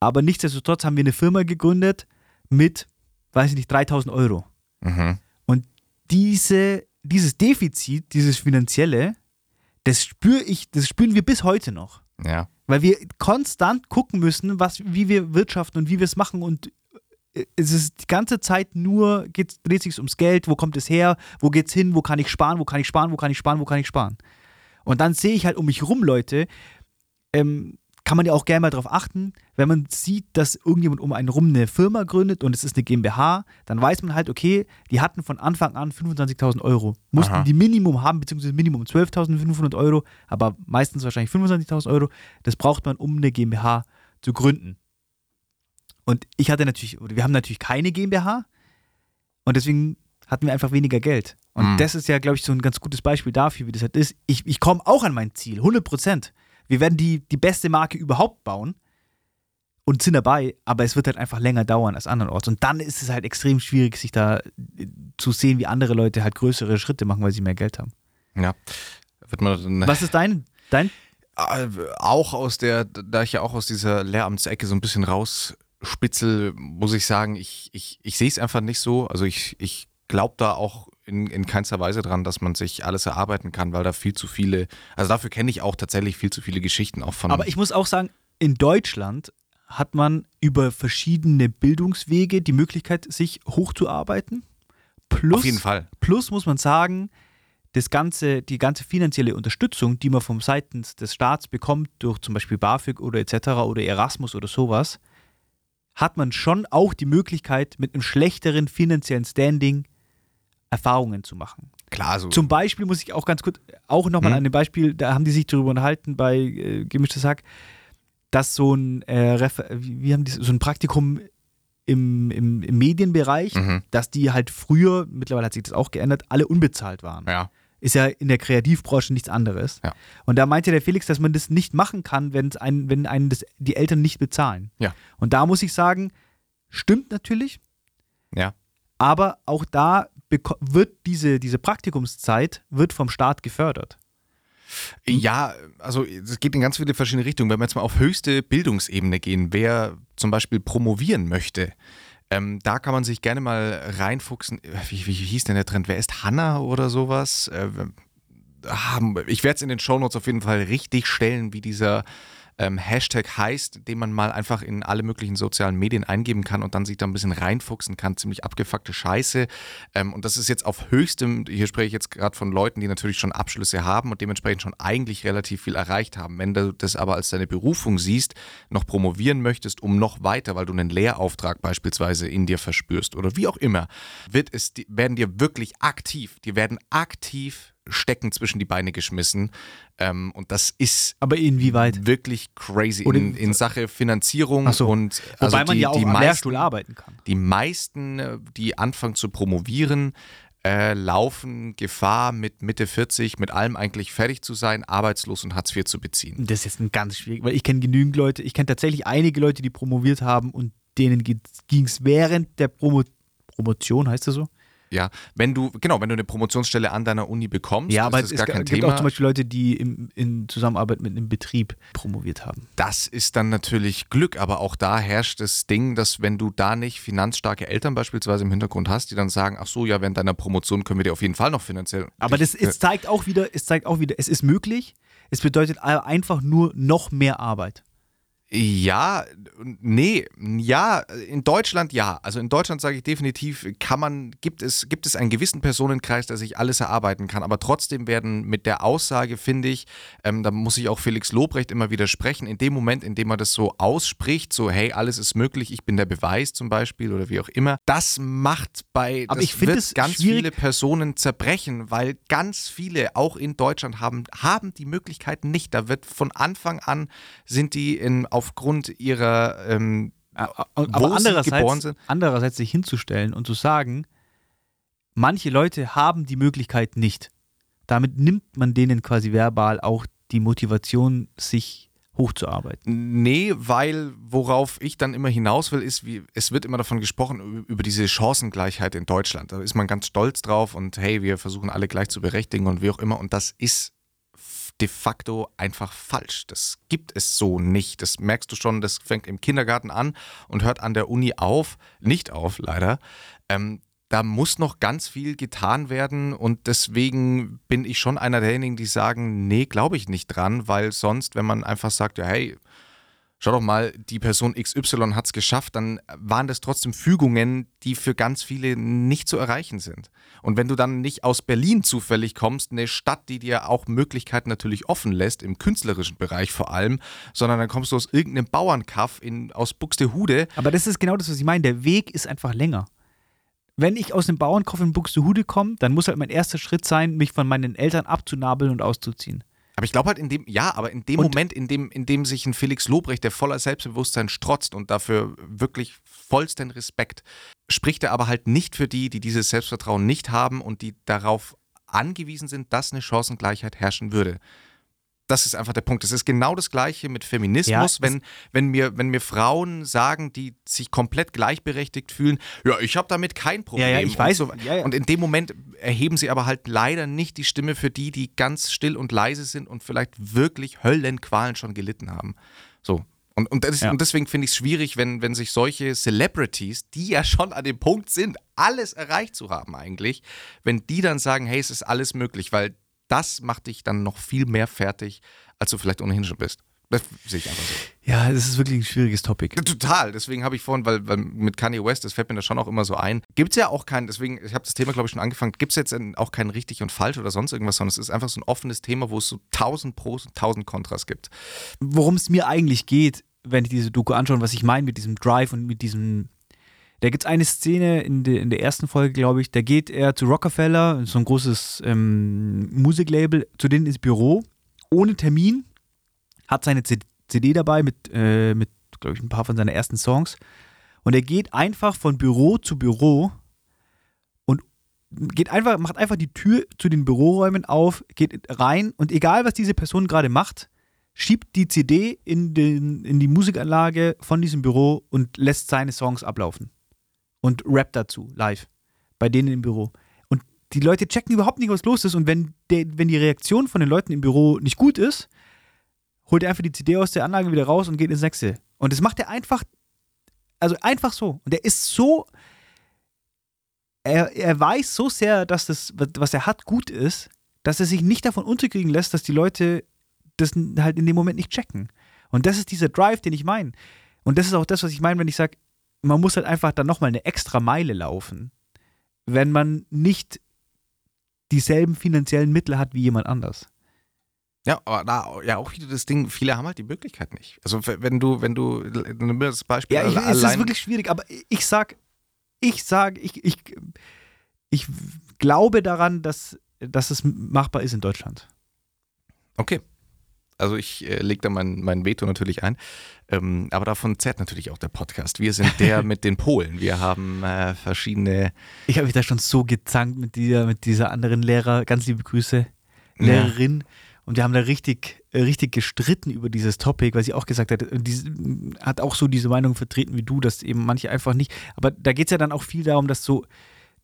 Aber nichtsdestotrotz haben wir eine Firma gegründet mit, weiß ich nicht, 3000 Euro. Mhm. Diese, dieses Defizit, dieses finanzielle, das spüre ich, das spüren wir bis heute noch. Ja. Weil wir konstant gucken müssen, was, wie wir wirtschaften und wie wir es machen und äh, es ist die ganze Zeit nur, geht's, dreht sich ums Geld, wo kommt es her, wo geht's hin, wo kann ich sparen, wo kann ich sparen, wo kann ich sparen, wo kann ich sparen. Und dann sehe ich halt um mich rum Leute, ähm, kann man ja auch gerne mal darauf achten, wenn man sieht, dass irgendjemand um einen rum eine Firma gründet und es ist eine GmbH, dann weiß man halt, okay, die hatten von Anfang an 25.000 Euro. Mussten Aha. die Minimum haben, beziehungsweise Minimum 12.500 Euro, aber meistens wahrscheinlich 25.000 Euro. Das braucht man, um eine GmbH zu gründen. Und ich hatte natürlich, oder wir haben natürlich keine GmbH und deswegen hatten wir einfach weniger Geld. Und Mhm. das ist ja, glaube ich, so ein ganz gutes Beispiel dafür, wie das halt ist. Ich, ich komme auch an mein Ziel, 100 Prozent. Wir werden die, die beste Marke überhaupt bauen und sind dabei, aber es wird halt einfach länger dauern als andernorts. Und dann ist es halt extrem schwierig, sich da äh, zu sehen, wie andere Leute halt größere Schritte machen, weil sie mehr Geld haben. Ja. Wird man Was ist dein, dein Äh, auch aus der, da ich ja auch aus dieser Lehramtsecke so ein bisschen rausspitzel, muss ich sagen, ich, ich, ich sehe es einfach nicht so. Also ich, ich glaube da auch in, in keinster Weise dran, dass man sich alles erarbeiten kann, weil da viel zu viele, also dafür kenne ich auch tatsächlich viel zu viele Geschichten auch von. Aber ich muss auch sagen, in Deutschland hat man über verschiedene Bildungswege die Möglichkeit, sich hochzuarbeiten. Plus, auf jeden Fall. plus muss man sagen, das ganze, die ganze finanzielle Unterstützung, die man vom seitens des Staats bekommt, durch zum Beispiel BAföG oder etc. oder Erasmus oder sowas, hat man schon auch die Möglichkeit, mit einem schlechteren finanziellen Standing Erfahrungen zu machen. Klar, so. Zum Beispiel muss ich auch ganz kurz, auch nochmal Hm. an dem Beispiel, da haben die sich darüber unterhalten bei äh, Gemischtes Hack, dass so ein, äh, Refer wie haben die, so ein Praktikum im, im, im Medienbereich, mhm. dass die halt früher, mittlerweile hat sich das auch geändert, alle unbezahlt waren. Ja. Ist ja in der Kreativbranche nichts anderes. Ja. Und da meinte der Felix, dass man das nicht machen kann, wenn's einen, wenn einen das, die Eltern nicht bezahlen. Ja. Und da muss ich sagen, stimmt natürlich, Ja. aber auch da wird diese, diese Praktikumszeit wird vom Staat gefördert. Ja, also es geht in ganz viele verschiedene Richtungen. Wenn wir jetzt mal auf höchste Bildungsebene gehen, wer zum Beispiel promovieren möchte, ähm, da kann man sich gerne mal reinfuchsen. Wie, wie hieß denn der Trend? Wer ist Hanna oder sowas? Äh, ah, ich werde es in den Shownotes auf jeden Fall richtig stellen, wie dieser ähm, Hashtag heißt, den man mal einfach in alle möglichen sozialen Medien eingeben kann und dann sich da ein bisschen reinfuchsen kann. Ziemlich abgefuckte Scheiße. Ähm, und das ist jetzt auf höchstem, hier spreche ich jetzt gerade von Leuten, die natürlich schon Abschlüsse haben und dementsprechend schon eigentlich relativ viel erreicht haben. Wenn du das aber als deine Berufung siehst, noch promovieren möchtest, um noch weiter, weil du einen Lehrauftrag beispielsweise in dir verspürst oder wie auch immer, wird es, werden dir wirklich aktiv, die werden aktiv Stecken zwischen die Beine geschmissen. Ähm, und das ist Aber inwieweit? wirklich crazy in, in Sache Finanzierung so. und Wobei also man die, ja auch die am meisten, Lehrstuhl arbeiten kann. die meisten, äh, die anfangen zu promovieren, äh, laufen Gefahr, mit Mitte 40 mit allem eigentlich fertig zu sein, arbeitslos und Hartz IV zu beziehen. Das ist jetzt ein ganz schwierig, weil ich kenne genügend Leute, ich kenne tatsächlich einige Leute, die promoviert haben und denen ging es während der Promo Promotion, heißt das so? Ja, wenn du, genau, wenn du eine Promotionsstelle an deiner Uni bekommst, Ja, aber ist es das gar kein gibt Thema. auch zum Beispiel Leute, die im, in Zusammenarbeit mit einem Betrieb promoviert haben. Das ist dann natürlich Glück, aber auch da herrscht das Ding, dass wenn du da nicht finanzstarke Eltern beispielsweise im Hintergrund hast, die dann sagen, ach so, ja, während deiner Promotion können wir dir auf jeden Fall noch finanziell. Aber das es zeigt auch wieder, es zeigt auch wieder, es ist möglich. Es bedeutet einfach nur noch mehr Arbeit. Ja, nee, ja, in Deutschland ja. Also in Deutschland sage ich definitiv, kann man, gibt es, gibt es einen gewissen Personenkreis, der sich alles erarbeiten kann. Aber trotzdem werden mit der Aussage, finde ich, ähm, da muss ich auch Felix Lobrecht immer widersprechen, in dem Moment, in dem er das so ausspricht, so hey, alles ist möglich, ich bin der Beweis zum Beispiel oder wie auch immer, das macht bei, Aber das ich wird es ganz schwierig- viele Personen zerbrechen, weil ganz viele, auch in Deutschland, haben, haben die Möglichkeit nicht. Da wird von Anfang an, sind die in, aufgrund ihrer, ähm, Aber Wo sie andererseits, geboren sind? andererseits sich hinzustellen und zu sagen, manche Leute haben die Möglichkeit nicht. Damit nimmt man denen quasi verbal auch die Motivation, sich hochzuarbeiten. Nee, weil worauf ich dann immer hinaus will, ist, wie, es wird immer davon gesprochen, über diese Chancengleichheit in Deutschland. Da ist man ganz stolz drauf und hey, wir versuchen alle gleich zu berechtigen und wie auch immer. Und das ist de facto einfach falsch. Das gibt es so nicht. Das merkst du schon, das fängt im Kindergarten an und hört an der Uni auf. Nicht auf, leider. Ähm, da muss noch ganz viel getan werden und deswegen bin ich schon einer derjenigen, die sagen, nee, glaube ich nicht dran, weil sonst, wenn man einfach sagt, ja, hey, schau doch mal, die Person XY hat es geschafft, dann waren das trotzdem Fügungen, die für ganz viele nicht zu erreichen sind. Und wenn du dann nicht aus Berlin zufällig kommst, eine Stadt, die dir auch Möglichkeiten natürlich offen lässt, im künstlerischen Bereich vor allem, sondern dann kommst du aus irgendeinem Bauernkaff in, aus Buxtehude. Aber das ist genau das, was ich meine. Der Weg ist einfach länger. Wenn ich aus dem Bauernkaff in Buxtehude komme, dann muss halt mein erster Schritt sein, mich von meinen Eltern abzunabeln und auszuziehen. Aber ich glaube halt in dem, ja, aber in dem Und- Moment, in dem, in dem sich ein Felix Lobrecht, der voller Selbstbewusstsein strotzt und dafür wirklich vollsten Respekt, spricht er aber halt nicht für die, die dieses Selbstvertrauen nicht haben und die darauf angewiesen sind, dass eine Chancengleichheit herrschen würde. Das ist einfach der Punkt. Es ist genau das Gleiche mit Feminismus, Ja, wenn, wenn, mir, wenn mir Frauen sagen, die sich komplett gleichberechtigt fühlen, ja, ich habe damit kein Problem. Ja, ja, ich und weiß. So, Ja, ja. Und in dem Moment erheben sie aber halt leider nicht die Stimme für die, die ganz still und leise sind und vielleicht wirklich Höllenqualen schon gelitten haben. So. Und, und, das, Ja. und deswegen finde ich es schwierig, wenn, wenn sich solche Celebrities, die ja schon an dem Punkt sind, alles erreicht zu haben eigentlich, wenn die dann sagen, hey, es ist alles möglich, weil das macht dich dann noch viel mehr fertig, als du vielleicht ohnehin schon bist. Das sehe ich einfach so. Ja, das ist wirklich ein schwieriges Topic. Total, deswegen habe ich vorhin, weil, weil mit Kanye West, das fällt mir da schon auch immer so ein, gibt es ja auch kein, deswegen, ich habe das Thema, glaube ich, schon angefangen, gibt es jetzt auch kein richtig und falsch oder sonst irgendwas, sondern es ist einfach so ein offenes Thema, wo es so tausend Pros und tausend Kontras gibt. Worum es mir eigentlich geht, wenn ich diese Doku anschaue, und was ich meine mit diesem Drive und mit diesem. Da gibt es eine Szene in, de, in der ersten Folge, glaube ich, da geht er zu Rockefeller, so ein großes ähm, Musiklabel, zu denen ins Büro, ohne Termin, hat seine CD dabei mit, äh, mit glaube ich, ein paar von seinen ersten Songs. Und er geht einfach von Büro zu Büro und geht einfach, macht einfach die Tür zu den Büroräumen auf, geht rein und egal, was diese Person gerade macht, schiebt die CD in, den, in die Musikanlage von diesem Büro und lässt seine Songs ablaufen. Und rappt dazu, live. Bei denen im Büro. Und die Leute checken überhaupt nicht, was los ist. Und wenn, der, wenn die Reaktion von den Leuten im Büro nicht gut ist, holt er einfach die CD aus der Anlage wieder raus und geht ins nächste. Und das macht er einfach, also einfach so. Und er ist so, er, er weiß so sehr, dass das, was er hat, gut ist, dass er sich nicht davon unterkriegen lässt, dass die Leute das halt in dem Moment nicht checken. Und das ist dieser Drive, den ich meine. Und das ist auch das, was ich meine, wenn ich sage, man muss halt einfach dann nochmal eine extra Meile laufen, wenn man nicht dieselben finanziellen Mittel hat wie jemand anders. Ja, aber da ja auch wieder das Ding, viele haben halt die Möglichkeit nicht. Also wenn du, wenn du, nimm mir das Beispiel Ja, ich, es ist allein, wirklich schwierig, aber ich sag, ich sag, ich, ich, ich glaube daran, dass, dass es machbar ist in Deutschland. Okay. Also ich äh, lege da mein, mein Veto natürlich ein. Ähm, aber davon zerrt natürlich auch der Podcast. Wir sind der (laughs) mit den Polen. Wir haben äh, verschiedene Ich habe mich da schon so gezankt mit dieser, mit dieser anderen Lehrer, ganz liebe Grüße, Ja. Lehrerin. Und wir haben da richtig, äh, richtig gestritten über dieses Topic, weil sie auch gesagt hat, diese, hat auch so diese Meinung vertreten wie du, dass eben manche einfach nicht. Aber da geht es ja dann auch viel darum, dass so,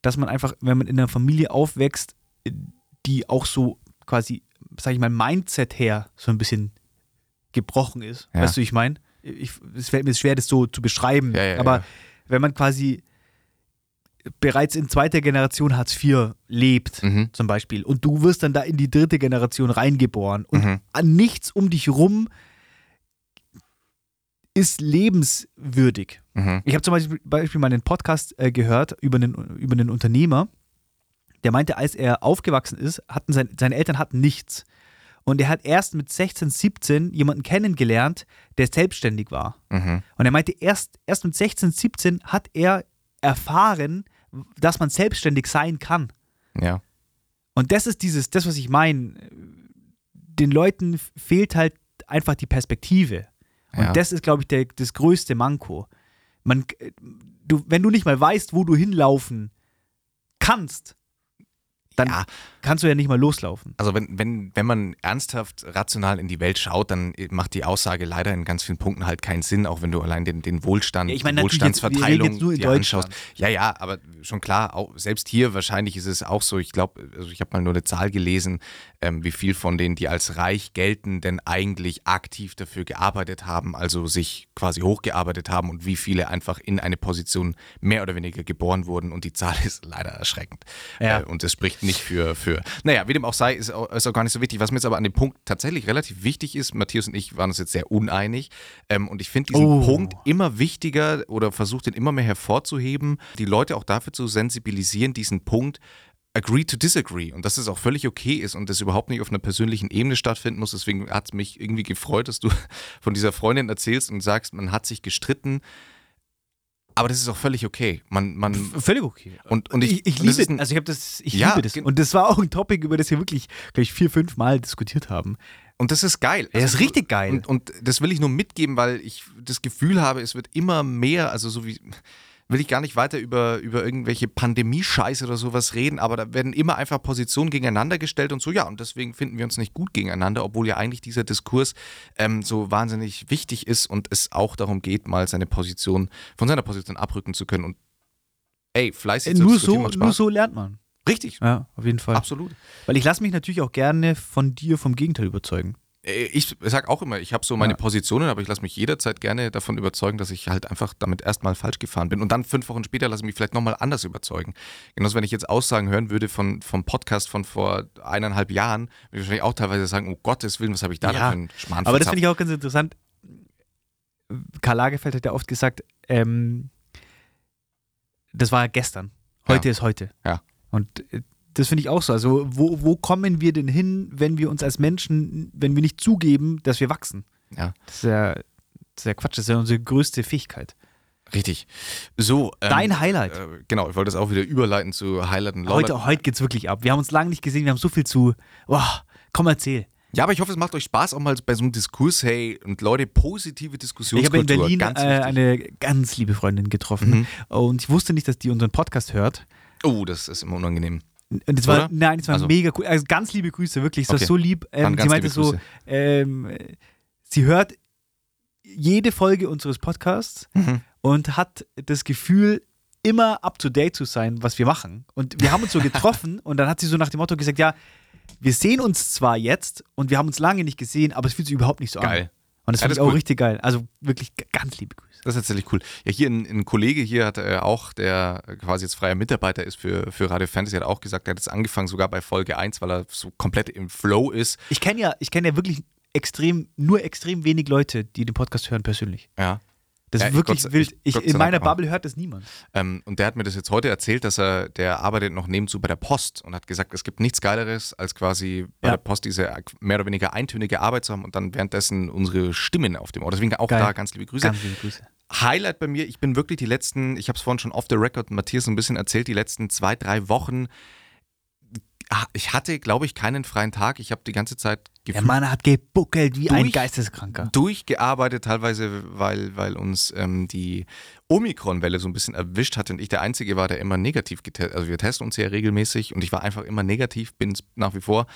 dass man einfach, wenn man in einer Familie aufwächst, äh, die auch so quasi, sag ich mal, Mindset her so ein bisschen gebrochen ist. Ja. Weißt du, wie ich meine? Es fällt mir schwer, das so zu beschreiben. Ja, ja, aber wenn man quasi bereits in zweiter Generation Hartz IV lebt, Mhm. zum Beispiel, und du wirst dann da in die dritte Generation reingeboren und Mhm. an nichts um dich rum ist lebenswürdig. Mhm. Ich habe zum Beispiel, Beispiel mal einen Podcast äh, gehört über einen, über einen Unternehmer, der meinte, als er aufgewachsen ist, hatten sein, seine Eltern hatten nichts. Und er hat erst mit 16, 17 jemanden kennengelernt, der selbstständig war. Mhm. Und er meinte, erst, erst mit 16, 17 hat er erfahren, dass man selbstständig sein kann. Ja. Und das ist dieses, das, was ich meine. Den Leuten fehlt halt einfach die Perspektive. Und Ja. das ist, glaube ich, der, das größte Manko. Man, du, wenn du nicht mal weißt, wo du hinlaufen kannst, dann Ja. kannst du ja nicht mal loslaufen. Also wenn, wenn, wenn man ernsthaft rational in die Welt schaut, dann macht die Aussage leider in ganz vielen Punkten halt keinen Sinn, auch wenn du allein den, den Wohlstand, Ja, ich meine, jetzt- Wohlstandsverteilung jetzt in dir anschaust. Ja, ja, aber schon klar, auch selbst hier wahrscheinlich ist es auch so, ich glaube, also ich habe mal nur eine Zahl gelesen, ähm, wie viel von denen, die als reich gelten, denn eigentlich aktiv dafür gearbeitet haben, also sich quasi hochgearbeitet haben und wie viele einfach in eine Position mehr oder weniger geboren wurden und die Zahl (laughs) ist leider erschreckend. Ja. Äh, und das spricht nicht für, für. Naja, wie dem auch sei, ist auch, ist auch gar nicht so wichtig. Was mir jetzt aber an dem Punkt tatsächlich relativ wichtig ist, Matthias und ich waren uns jetzt sehr uneinig. Ähm, und ich finde diesen Oh. Punkt immer wichtiger oder versuche den immer mehr hervorzuheben, die Leute auch dafür zu sensibilisieren, diesen Punkt agree to disagree und dass es auch völlig okay ist und das überhaupt nicht auf einer persönlichen Ebene stattfinden muss. Deswegen hat es mich irgendwie gefreut, dass du (laughs) von dieser Freundin erzählst und sagst, man hat sich gestritten. Aber das ist auch völlig okay. Man, man, Völlig okay. und, und ich, ich, ich das liebe ein- also ich habe das, ich Ja, liebe das. Und das war auch ein Topic, über das wir wirklich, glaube ich, vier, fünf Mal diskutiert haben. Und das ist geil. Ja, das ist Also, richtig geil. Und, und das will ich nur mitgeben, weil ich das Gefühl habe, es wird immer mehr, also so wie, will ich gar nicht weiter über, über irgendwelche Pandemie-Scheiße oder sowas reden, aber da werden immer einfach Positionen gegeneinander gestellt und so, ja, und deswegen finden wir uns nicht gut gegeneinander, obwohl ja eigentlich dieser Diskurs ähm, so wahnsinnig wichtig ist und es auch darum geht, mal seine Position, von seiner Position abrücken zu können. Und ey, fleißig zu nur, so, nur so lernt man. Richtig, Ja, auf jeden Fall. absolut. Weil ich lasse mich natürlich auch gerne von dir vom Gegenteil überzeugen. Äh, Ich sag auch immer, ich habe so meine Ja. Positionen, aber ich lasse mich jederzeit gerne davon überzeugen, dass ich halt einfach damit erstmal falsch gefahren bin. Und dann fünf Wochen später lasse ich mich vielleicht nochmal anders überzeugen. Genauso, wenn ich jetzt Aussagen hören würde von, vom Podcast von vor eineinhalb Jahren, würde ich wahrscheinlich auch teilweise sagen, oh Gottes Willen, was habe ich da denn Ja, für einen Schmarrn Aber das finde ich auch ganz interessant. Karl Lagerfeld hat ja oft gesagt, ähm, das war gestern. Heute Ja. ist heute. Ja. Und äh, das finde ich auch so. Also, wo, wo kommen wir denn hin, wenn wir uns als Menschen, wenn wir nicht zugeben, dass wir wachsen? Ja. Das ist ja, das ist ja Quatsch, das ist ja unsere größte Fähigkeit. Richtig. So. ähm, Dein Highlight. Äh, genau, ich wollte das auch wieder überleiten zu Highlighten. Lowlight. heute heute geht es wirklich ab. Wir haben uns lange nicht gesehen, wir haben so viel zu. Boah, komm, erzähl. Ja, aber ich hoffe, es macht euch Spaß, auch mal bei so einem Diskurs, hey, und Leute, positive Ich Diskussionskultur. habe in Berlin ganz äh, eine ganz liebe Freundin getroffen Mhm. und ich wusste nicht, dass die unseren Podcast hört. Oh, das ist immer unangenehm. Und das war, nein, das war Also- mega cool. Also ganz liebe Grüße, wirklich. Es war Okay. so lieb. Ähm, sie meinte so, ähm, sie hört jede Folge unseres Podcasts Mhm. und hat das Gefühl, immer up to date zu sein, was wir machen. Und wir haben uns so (laughs) getroffen und dann hat sie so nach dem Motto gesagt: Ja, wir sehen uns zwar jetzt und wir haben uns lange nicht gesehen, aber es fühlt sich überhaupt nicht so an. Und das Ja, finde ich auch cool. richtig geil. Also wirklich ganz liebe Grüße. Das ist tatsächlich cool. Ja, hier ein, ein Kollege hier hat äh, auch, der quasi jetzt freier Mitarbeiter ist für, für Radio Fantasy, hat auch gesagt, er hat jetzt angefangen sogar bei Folge 1, weil er so komplett im Flow ist. Ich kenne ja, ich kenne ja wirklich extrem, nur extrem wenig Leute, die den Podcast hören persönlich. Ja. Das Ja, ist ich- wirklich Gott wild. ich- in meiner. Bubble hört das niemand. Ähm, und der hat mir das jetzt heute erzählt, dass er, der arbeitet noch nebenzu bei der Post und hat gesagt, es gibt nichts Geileres, als quasi bei Ja. der Post diese mehr oder weniger eintönige Arbeit zu haben und dann währenddessen unsere Stimmen auf dem Ohr. Deswegen auch Geil. da ganz liebe Grüße. Ganz liebe Grüße. Highlight bei mir, ich bin wirklich die letzten, ich habe es vorhin schon off the record Matthias ein bisschen erzählt, die letzten zwei, drei Wochen, ich hatte, glaube ich, keinen freien Tag. Ich habe die ganze Zeit Der gefühlt Mann hat gebuckelt wie ein Durch- Geisteskranker. durchgearbeitet, teilweise, weil, weil uns ähm, die Omikron-Welle so ein bisschen erwischt hat und ich der Einzige war, der immer negativ getestet Also wir testen uns ja regelmäßig und ich war einfach immer negativ, bin es nach wie vor.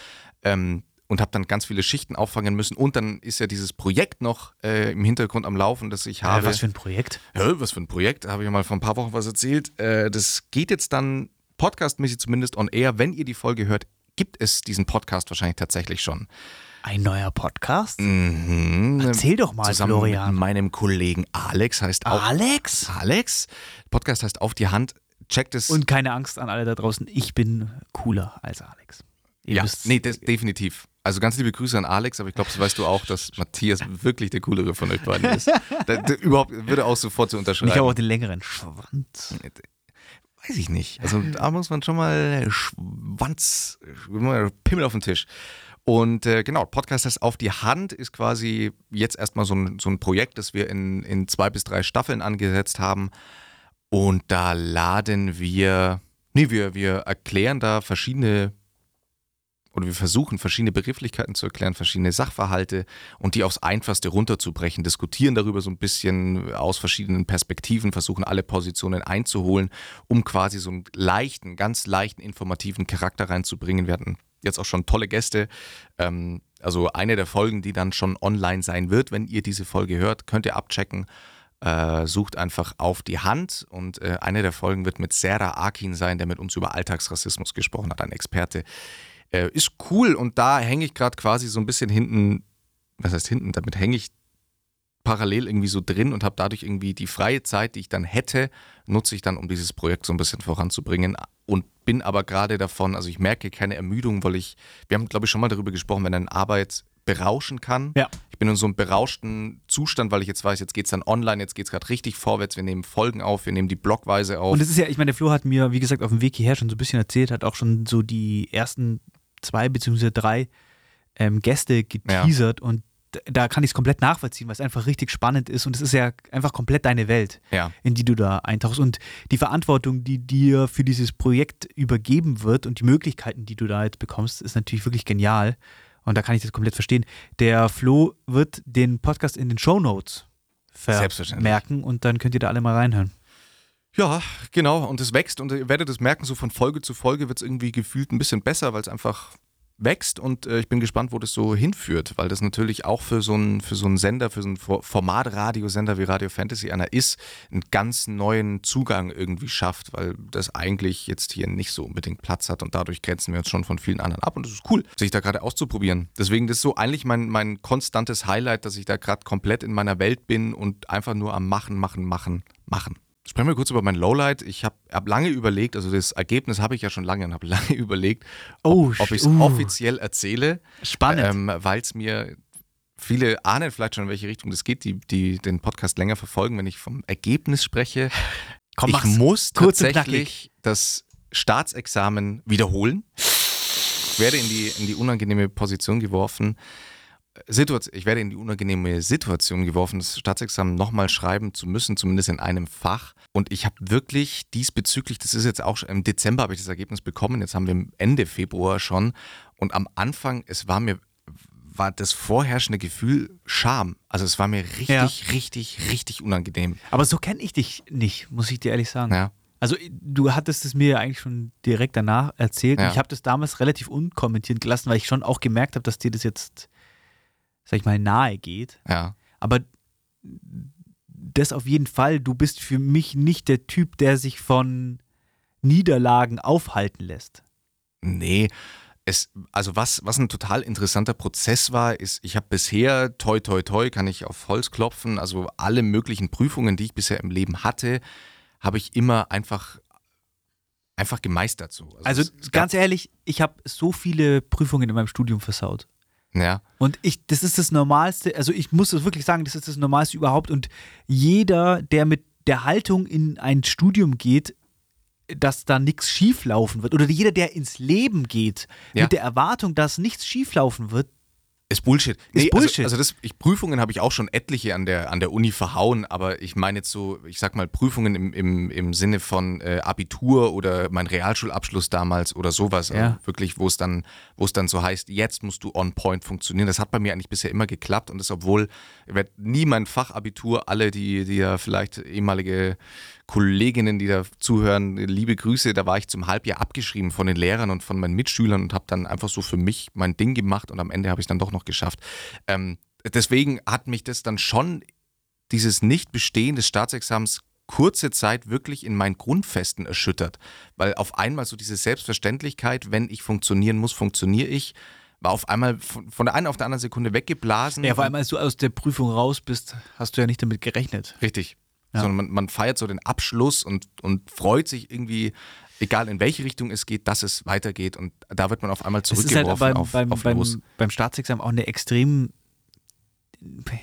Ähm, und habe dann ganz viele Schichten auffangen müssen. Und dann ist ja dieses Projekt noch äh, im Hintergrund am Laufen, das ich habe. Äh, was für ein Projekt? Ja, was für ein Projekt, habe ich mal vor ein paar Wochen was erzählt. Äh, das geht jetzt dann podcastmäßig zumindest on air. Wenn ihr die Folge hört, gibt es diesen Podcast wahrscheinlich tatsächlich schon. Ein neuer Podcast? Mhm. Erzähl doch mal, Zusammen Florian. mit meinem Kollegen Alex heißt auch Alex? Alex. Podcast heißt Auf die Hand. Checkt es. Und keine Angst an alle da draußen, ich bin cooler als Alex. Ihr ja, nee, das, definitiv. Also ganz liebe Grüße an Alex, aber ich glaube, das weißt du auch, dass Matthias (laughs) wirklich der coolere von euch beiden ist. Da, da, überhaupt würde auch sofort zu unterschreiben. ich habe auch den längeren Schwanz. Weiß ich nicht. Also (laughs) da muss man schon mal Schwanz, Pimmel auf den Tisch. Und äh, genau, Podcast heißt Auf die Hand ist quasi jetzt erstmal so ein, so ein Projekt, das wir in, in zwei bis drei Staffeln angesetzt haben. Und da laden wir, nee, wir, wir erklären da verschiedene oder wir versuchen verschiedene Begrifflichkeiten zu erklären, verschiedene Sachverhalte und die aufs Einfachste runterzubrechen, diskutieren darüber so ein bisschen aus verschiedenen Perspektiven, versuchen alle Positionen einzuholen, um quasi so einen leichten, ganz leichten informativen Charakter reinzubringen. Wir hatten jetzt auch schon tolle Gäste. Ähm, also eine der Folgen, die dann schon online sein wird, wenn ihr diese Folge hört, könnt ihr abchecken. Äh, sucht einfach auf die Hand und äh, eine der Folgen wird mit Sarah Akin sein, der mit uns über Alltagsrassismus gesprochen hat, ein Experte. Äh, ist cool und da hänge ich gerade quasi so ein bisschen hinten, was heißt hinten, damit hänge ich parallel irgendwie so drin und habe dadurch irgendwie die freie Zeit, die ich dann hätte, nutze ich dann, um dieses Projekt so ein bisschen voranzubringen. und bin aber gerade davon, also ich merke keine Ermüdung, weil ich, wir haben glaube ich schon mal darüber gesprochen, wenn eine Arbeit berauschen kann. Ja. Ich bin in so einem berauschten Zustand, weil ich jetzt weiß, jetzt geht es dann online, jetzt geht es gerade richtig vorwärts, wir nehmen Folgen auf, wir nehmen die blockweise auf. Und es ist ja, ich meine, der Flo hat mir, wie gesagt, auf dem Weg hierher schon so ein bisschen erzählt, hat auch schon so die ersten zwei beziehungsweise drei ähm, Gäste geteasert und d- da kann ich es komplett nachvollziehen, weil es einfach richtig spannend ist und es ist ja einfach komplett deine Welt, ja. in die du da eintauchst und die Verantwortung, die dir für dieses Projekt übergeben wird und die Möglichkeiten, die du da jetzt bekommst, ist natürlich wirklich genial und da kann ich das komplett verstehen. Der Flo wird den Podcast in den Show Notes vermerken und dann könnt ihr da alle mal reinhören. Ja, genau. Und es wächst und ihr werdet es merken, so von Folge zu Folge wird es irgendwie gefühlt ein bisschen besser, weil es einfach wächst und äh, ich bin gespannt, wo das so hinführt, weil das natürlich auch für so einen für so einen Sender, für so einen For- Formatradiosender wie Radio Fantasy einer ist, einen ganz neuen Zugang irgendwie schafft, weil das eigentlich jetzt hier nicht so unbedingt Platz hat und dadurch grenzen wir uns schon von vielen anderen ab und es ist cool, sich da gerade auszuprobieren. Deswegen das ist so eigentlich mein, mein konstantes Highlight, dass ich da gerade komplett in meiner Welt bin und einfach nur am Machen, Machen, Machen, Machen. Sprechen wir kurz über mein Lowlight. Ich habe hab lange überlegt, also das Ergebnis habe ich ja schon lange und habe (laughs) lange überlegt, Oh, ob ich es uh. offiziell erzähle, Spannend. ähm, weil es mir viele ahnen vielleicht schon, in welche Richtung das geht, die, die den Podcast länger verfolgen, wenn ich vom Ergebnis spreche. (laughs) Komm, ich muss tatsächlich das Staatsexamen wiederholen. Ich werde in die, in die unangenehme Position geworfen. Situation, ich werde in die unangenehme Situation geworfen, das Staatsexamen nochmal schreiben zu müssen, zumindest in einem Fach. Und ich habe wirklich diesbezüglich, das ist jetzt auch schon, im Dezember habe ich das Ergebnis bekommen, jetzt haben wir Ende Februar schon. Und am Anfang, es war mir, war das vorherrschende Gefühl Scham. Also es war mir richtig, Ja. richtig, richtig unangenehm. Aber so kenne ich dich nicht, muss ich dir ehrlich sagen. Ja. Also du hattest es mir ja eigentlich schon direkt danach erzählt. Ja. Ich habe das damals relativ unkommentiert gelassen, weil ich schon auch gemerkt habe, dass dir das jetzt, sag ich mal, nahe geht. Ja. Aber das auf jeden Fall, du bist für mich nicht der Typ, der sich von Niederlagen aufhalten lässt. Nee, es, also was, was ein total interessanter Prozess war, ist, ich habe bisher, toi, toi, toi, kann ich auf Holz klopfen, also alle möglichen Prüfungen, die ich bisher im Leben hatte, habe ich immer einfach, einfach gemeistert so. Also gab- ganz ehrlich, ich habe so viele Prüfungen in meinem Studium versaut. Ja, Und ich, das ist das Normalste, also ich muss es wirklich sagen, das ist das Normalste überhaupt. Und jeder, der mit der Haltung in ein Studium geht, dass da nichts schieflaufen wird, oder jeder, der ins Leben geht, Ja. mit der Erwartung, dass nichts schieflaufen wird, Ist Bullshit. Ist Bullshit. Also, also das, ich, Prüfungen habe ich auch schon etliche an der, an der Uni verhauen, aber ich meine jetzt so, ich sag mal, Prüfungen im, im, im Sinne von äh, Abitur oder mein Realschulabschluss damals oder sowas. Ja. Also wirklich, wo es dann, wo es dann so heißt, jetzt musst du on point funktionieren. Das hat bei mir eigentlich bisher immer geklappt und das, obwohl ich werde nie mein Fachabitur, alle, die, die ja vielleicht ehemalige Kolleginnen, die da zuhören, liebe Grüße, da war ich zum Halbjahr abgeschrieben von den Lehrern und von meinen Mitschülern und habe dann einfach so für mich mein Ding gemacht und am Ende habe ich es dann doch noch geschafft. Ähm, deswegen hat mich das dann schon, dieses Nicht-Bestehen des Staatsexamens, kurze Zeit wirklich in meinen Grundfesten erschüttert. Weil auf einmal so diese Selbstverständlichkeit, wenn ich funktionieren muss, funktioniere ich, war auf einmal von, von der einen auf der anderen Sekunde weggeblasen. ja, vor allem als du aus der Prüfung raus bist, hast du ja nicht damit gerechnet. Richtig. Ja. Sondern man, man feiert so den Abschluss und, und freut sich irgendwie, egal in welche Richtung es geht, dass es weitergeht. Und da wird man auf einmal halt zurückgeworfen beim, auf, beim, auf beim, beim Staatsexamen auch eine extrem,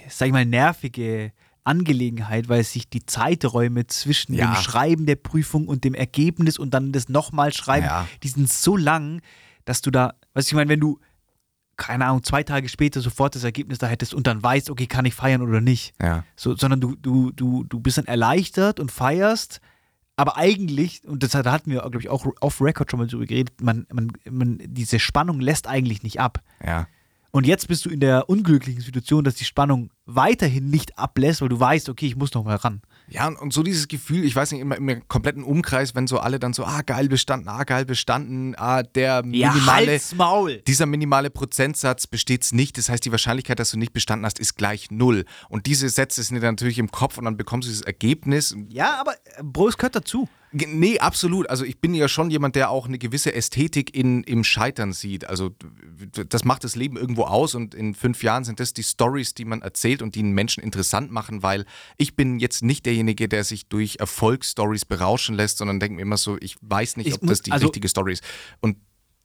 sag ich mal, nervige Angelegenheit, weil sich die Zeiträume zwischen Ja. dem Schreiben der Prüfung und dem Ergebnis und dann das nochmal schreiben, Ja. die sind so lang, dass du da, weißt du, ich meine, wenn du, keine Ahnung, zwei Tage später sofort das Ergebnis da hättest und dann weißt, okay, kann ich feiern oder nicht. Ja. So, sondern du, du, du, du bist dann erleichtert und feierst, aber eigentlich, und das da hatten wir, glaube ich, auch off-Record schon mal drüber geredet, man, man, man, diese Spannung lässt eigentlich nicht ab. Ja. Und jetzt bist du in der unglücklichen Situation, dass die Spannung weiterhin nicht ablässt, weil du weißt, okay, ich muss noch mal ran. Ja, und, so dieses Gefühl, ich weiß nicht, immer im kompletten Umkreis, wenn so alle dann so, ah, geil bestanden, ah, geil bestanden, ah, der minimale, halt's Maul! dieser minimale Prozentsatz besteht nicht. Das heißt, die Wahrscheinlichkeit, dass du nicht bestanden hast, ist gleich null. Und diese Sätze sind dir natürlich im Kopf und dann bekommst du dieses Ergebnis. Ja, aber äh, Bro, es gehört dazu. Nee, absolut. Also ich bin ja schon jemand, der auch eine gewisse Ästhetik in, im Scheitern sieht. Also das macht das Leben irgendwo aus und in fünf Jahren sind das die Stories, die man erzählt und die einen Menschen interessant machen, weil ich bin jetzt nicht derjenige, der sich durch Erfolgsstories berauschen lässt, sondern denke mir immer so, ich weiß nicht, Ich ob muss- das die also- richtige Story ist. Und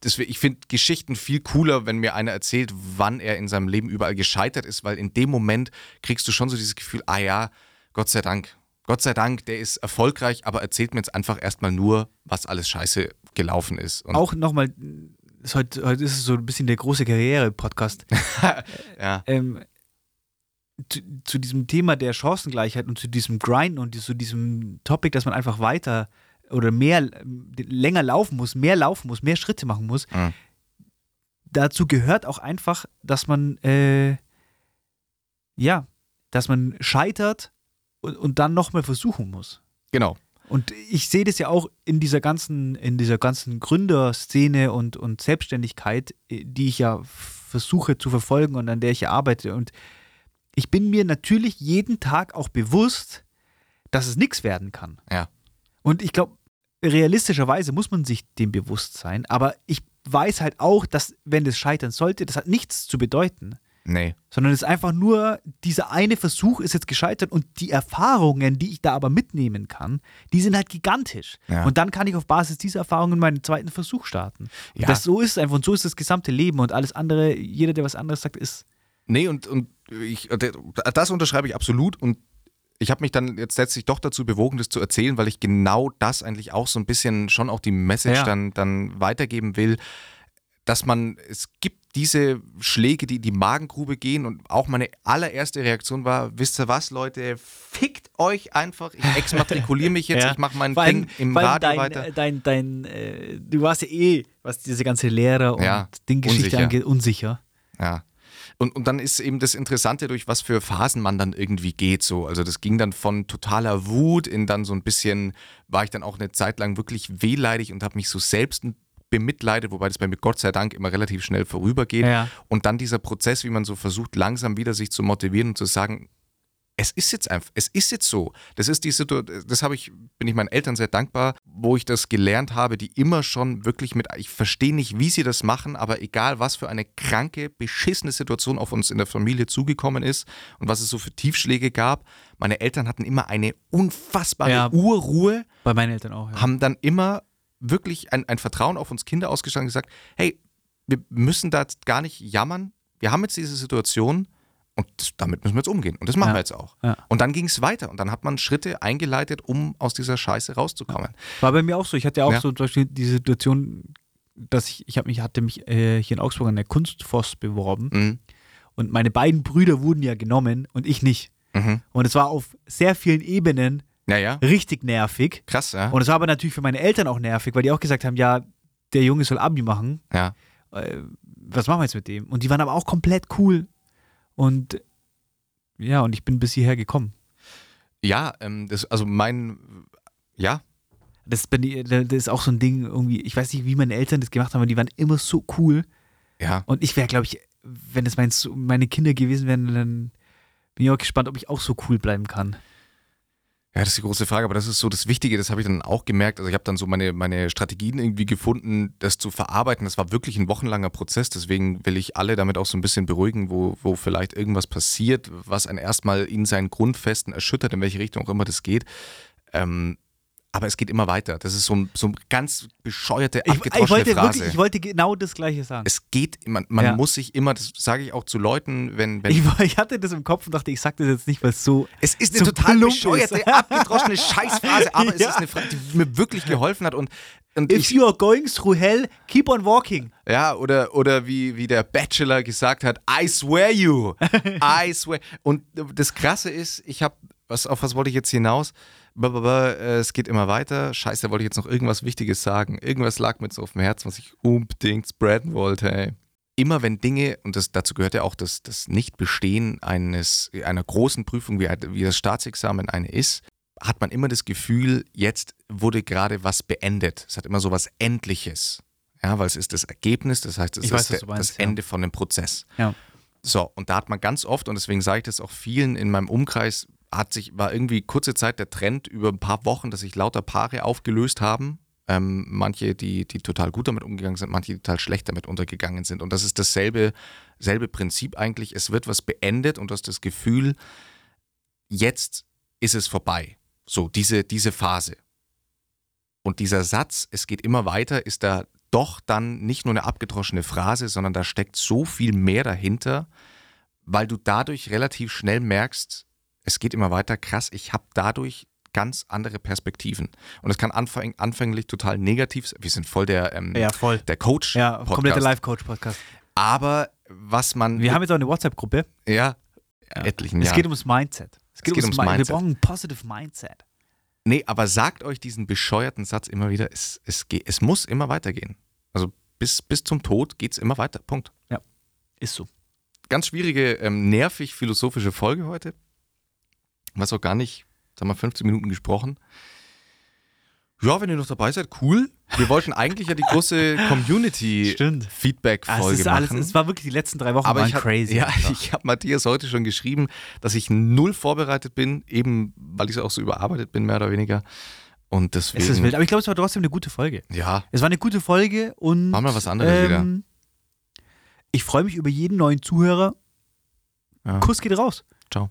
ich finde Geschichten viel cooler, wenn mir einer erzählt, wann er in seinem Leben überall gescheitert ist, weil in dem Moment kriegst du schon so dieses Gefühl, ah ja, Gott sei Dank. Gott sei Dank, der ist erfolgreich, aber erzählt mir jetzt einfach erstmal nur, was alles scheiße gelaufen ist. Und Auch nochmal, heute, heute ist es so ein bisschen der große Karriere-Podcast. (laughs) ja, ähm, zu, zu diesem Thema der Chancengleichheit und zu diesem Grind und zu diesem Topic, dass man einfach weiter oder mehr, länger laufen muss, mehr laufen muss, mehr Schritte machen muss. Mhm. Dazu gehört auch einfach, dass man, äh, ja, dass man scheitert und, und dann nochmal versuchen muss. genau. Und ich sehe das ja auch in dieser ganzen, in dieser ganzen Gründerszene und, und Selbstständigkeit, äh, die ich ja versuche zu verfolgen und an der ich ja arbeite. Und ich bin mir natürlich jeden Tag auch bewusst, dass es nichts werden kann. Ja. Und ich glaube, realistischerweise muss man sich dem bewusst sein. Aber ich weiß halt auch, dass, wenn das scheitern sollte, das hat nichts zu bedeuten Nee. sondern es ist einfach nur, dieser eine Versuch ist jetzt gescheitert und die Erfahrungen, die ich da aber mitnehmen kann, die sind halt gigantisch. Ja. Und dann kann ich auf Basis dieser Erfahrungen meinen zweiten Versuch starten. Und Ja. Das so ist es einfach und so ist das gesamte Leben und alles andere, jeder, der was anderes sagt, ist. Nee, und, und ich, das unterschreibe ich absolut und ich habe mich dann jetzt letztlich doch dazu bewogen, das zu erzählen, weil ich genau das eigentlich auch so ein bisschen schon auch die Message Ja. dann, dann weitergeben will, dass man, es gibt diese Schläge, die in die Magengrube gehen und auch meine allererste Reaktion war, wisst ihr was, Leute, fickt euch einfach, ich (laughs) exmatrikuliere mich jetzt, Ja. ich mache mein allem- Ding im Radio dein, weiter. äh, Dein, dein, äh, du warst ja eh, was diese ganze Lehrer und Ja, Dinggeschichte unsicher. angeht, unsicher. Ja. Und, und dann ist eben das Interessante, durch was für Phasen man dann irgendwie geht. So. Also das ging dann von totaler Wut in dann so ein bisschen, war ich dann auch eine Zeit lang wirklich wehleidig und habe mich so selbst bemitleidet, wobei das bei mir Gott sei Dank immer relativ schnell vorübergeht. Ja. Und dann dieser Prozess, wie man so versucht, langsam wieder sich zu motivieren und zu sagen, es ist jetzt einfach, es ist jetzt so. Das ist die Situation, das habe ich, bin ich meinen Eltern sehr dankbar, wo ich das gelernt habe, die immer schon wirklich mit, ich verstehe nicht, wie sie das machen, aber egal, was für eine kranke, beschissene Situation auf uns in der Familie zugekommen ist und was es so für Tiefschläge gab, meine Eltern hatten immer eine unfassbare Ja. Urruhe, Bei meinen Eltern auch. Ja. haben dann immer wirklich ein, ein Vertrauen auf uns Kinder ausgestrahlt und gesagt, hey, wir müssen da jetzt gar nicht jammern, wir haben jetzt diese Situation und das, damit müssen wir jetzt umgehen. Und das machen Ja. wir jetzt auch. Ja. Und dann ging es weiter und dann hat man Schritte eingeleitet, um aus dieser Scheiße rauszukommen. War bei mir auch so. Ich hatte ja auch Ja. so zum Beispiel die Situation, dass ich, ich mich, hatte mich äh, hier in Augsburg an der Kunstfoss beworben Mhm. und meine beiden Brüder wurden ja genommen und ich nicht. Mhm. Und es war auf sehr vielen Ebenen Naja, richtig nervig. krass, ja. Und es war aber natürlich für meine Eltern auch nervig, weil die auch gesagt haben, ja, der Junge soll Abi machen. ja. Äh, was machen wir jetzt mit dem? Und die waren aber auch komplett cool. Und ja, und ich bin bis hierher gekommen. Ja, ähm, das, also mein, ja, Das, das ist auch so ein Ding irgendwie, ich weiß nicht, wie meine Eltern das gemacht haben, aber die waren immer so cool. ja. Und ich wäre, glaube ich, wenn es mein, meine Kinder gewesen wären, dann bin ich auch gespannt, ob ich auch so cool bleiben kann. Ja, das ist die große Frage, aber das ist so das Wichtige, das habe ich dann auch gemerkt. Also ich habe dann so meine, meine Strategien irgendwie gefunden, das zu verarbeiten. Das war wirklich ein wochenlanger Prozess, deswegen will ich alle damit auch so ein bisschen beruhigen, wo, wo vielleicht irgendwas passiert, was einen erstmal in seinen Grundfesten erschüttert, in welche Richtung auch immer das geht. Ähm, aber es geht immer weiter. Das ist so, ein, so eine ganz bescheuerte, Ich, abgedroschene ich, wollte Phrase. wirklich, ich wollte genau das Gleiche sagen. es geht, man, man Ja. muss sich immer, das sage ich auch zu Leuten, wenn, wenn Ich, (laughs) ich hatte das im Kopf und dachte, ich sag das jetzt nicht, weil es so. Es ist so eine total plump bescheuerte, ist. abgedroschene Scheißphrase, aber es (laughs) Ja. ist eine Phrase, die mir wirklich geholfen hat und, und If ich, you are going through hell, keep on walking. ja, oder, oder wie, wie der Bachelor gesagt hat, I swear you, (laughs) I swear. Und das Krasse ist, ich habe, was, auf was wollte ich jetzt hinaus? Es geht immer weiter. Scheiße, da wollte ich jetzt noch irgendwas Wichtiges sagen. Irgendwas lag mir jetzt auf dem Herzen, was ich unbedingt spreaden wollte. Ey. Immer wenn Dinge, und das, dazu gehört ja auch das, das Nichtbestehen eines, einer großen Prüfung, wie, wie das Staatsexamen eine ist, hat man immer das Gefühl, jetzt wurde gerade was beendet. Es hat immer so was Endliches. Ja, weil es ist das Ergebnis, das heißt, es Ich ist weiß, der, meinst, das ja. Ende von dem Prozess. Ja. So, und da hat man ganz oft, und deswegen sage ich das auch vielen in meinem Umkreis, hat sich, war irgendwie kurze Zeit der Trend über ein paar Wochen, dass sich lauter Paare aufgelöst haben. Ähm, manche, die, die total gut damit umgegangen sind, manche, die total schlecht damit untergegangen sind. Und das ist dasselbe selbe Prinzip eigentlich. Es wird was beendet und du hast das Gefühl, jetzt ist es vorbei. So, diese, diese Phase. Und dieser Satz, es geht immer weiter, ist da doch dann nicht nur eine abgedroschene Phrase, sondern da steckt so viel mehr dahinter, weil du dadurch relativ schnell merkst, es geht immer weiter, krass, ich habe dadurch ganz andere Perspektiven. Und es kann anfäng anfänglich total negativ sein. Wir sind voll der, ähm, Ja, voll. der Coach. Ja, Podcast. kompletter Live-Coach-Podcast. Aber was man. Wir haben jetzt auch eine WhatsApp-Gruppe. ja, etlichen Es Jahren. geht ums Mindset. Es geht, geht ums, ums Mi- Mindset. Wir brauchen ein positive Mindset. Nee, aber sagt euch diesen bescheuerten Satz immer wieder, es, es, geht, es muss immer weitergehen. Also bis, bis zum Tod geht es immer weiter. Punkt. Ist so. Ganz schwierige, ähm, nervig philosophische Folge heute. Was auch gar nicht, sagen wir 15 Minuten gesprochen. Ja, wenn ihr noch dabei seid, cool. Wir wollten (laughs) eigentlich ja die große. Community-Feedback-Folge Ah, es, ist alles, machen. es war wirklich die letzten drei Wochen Aber waren ich hab, crazy. Ja, einfach. (laughs) ich habe Matthias heute schon geschrieben, dass ich null vorbereitet bin, eben weil ich auch so überarbeitet bin, mehr oder weniger. Und deswegen. es ist wild. Aber ich glaube, es war trotzdem eine gute Folge. Ja, Es war eine gute Folge und. Machen wir was anderes wieder. Ich freue mich über jeden neuen Zuhörer. Ja. Kuss geht raus. ciao.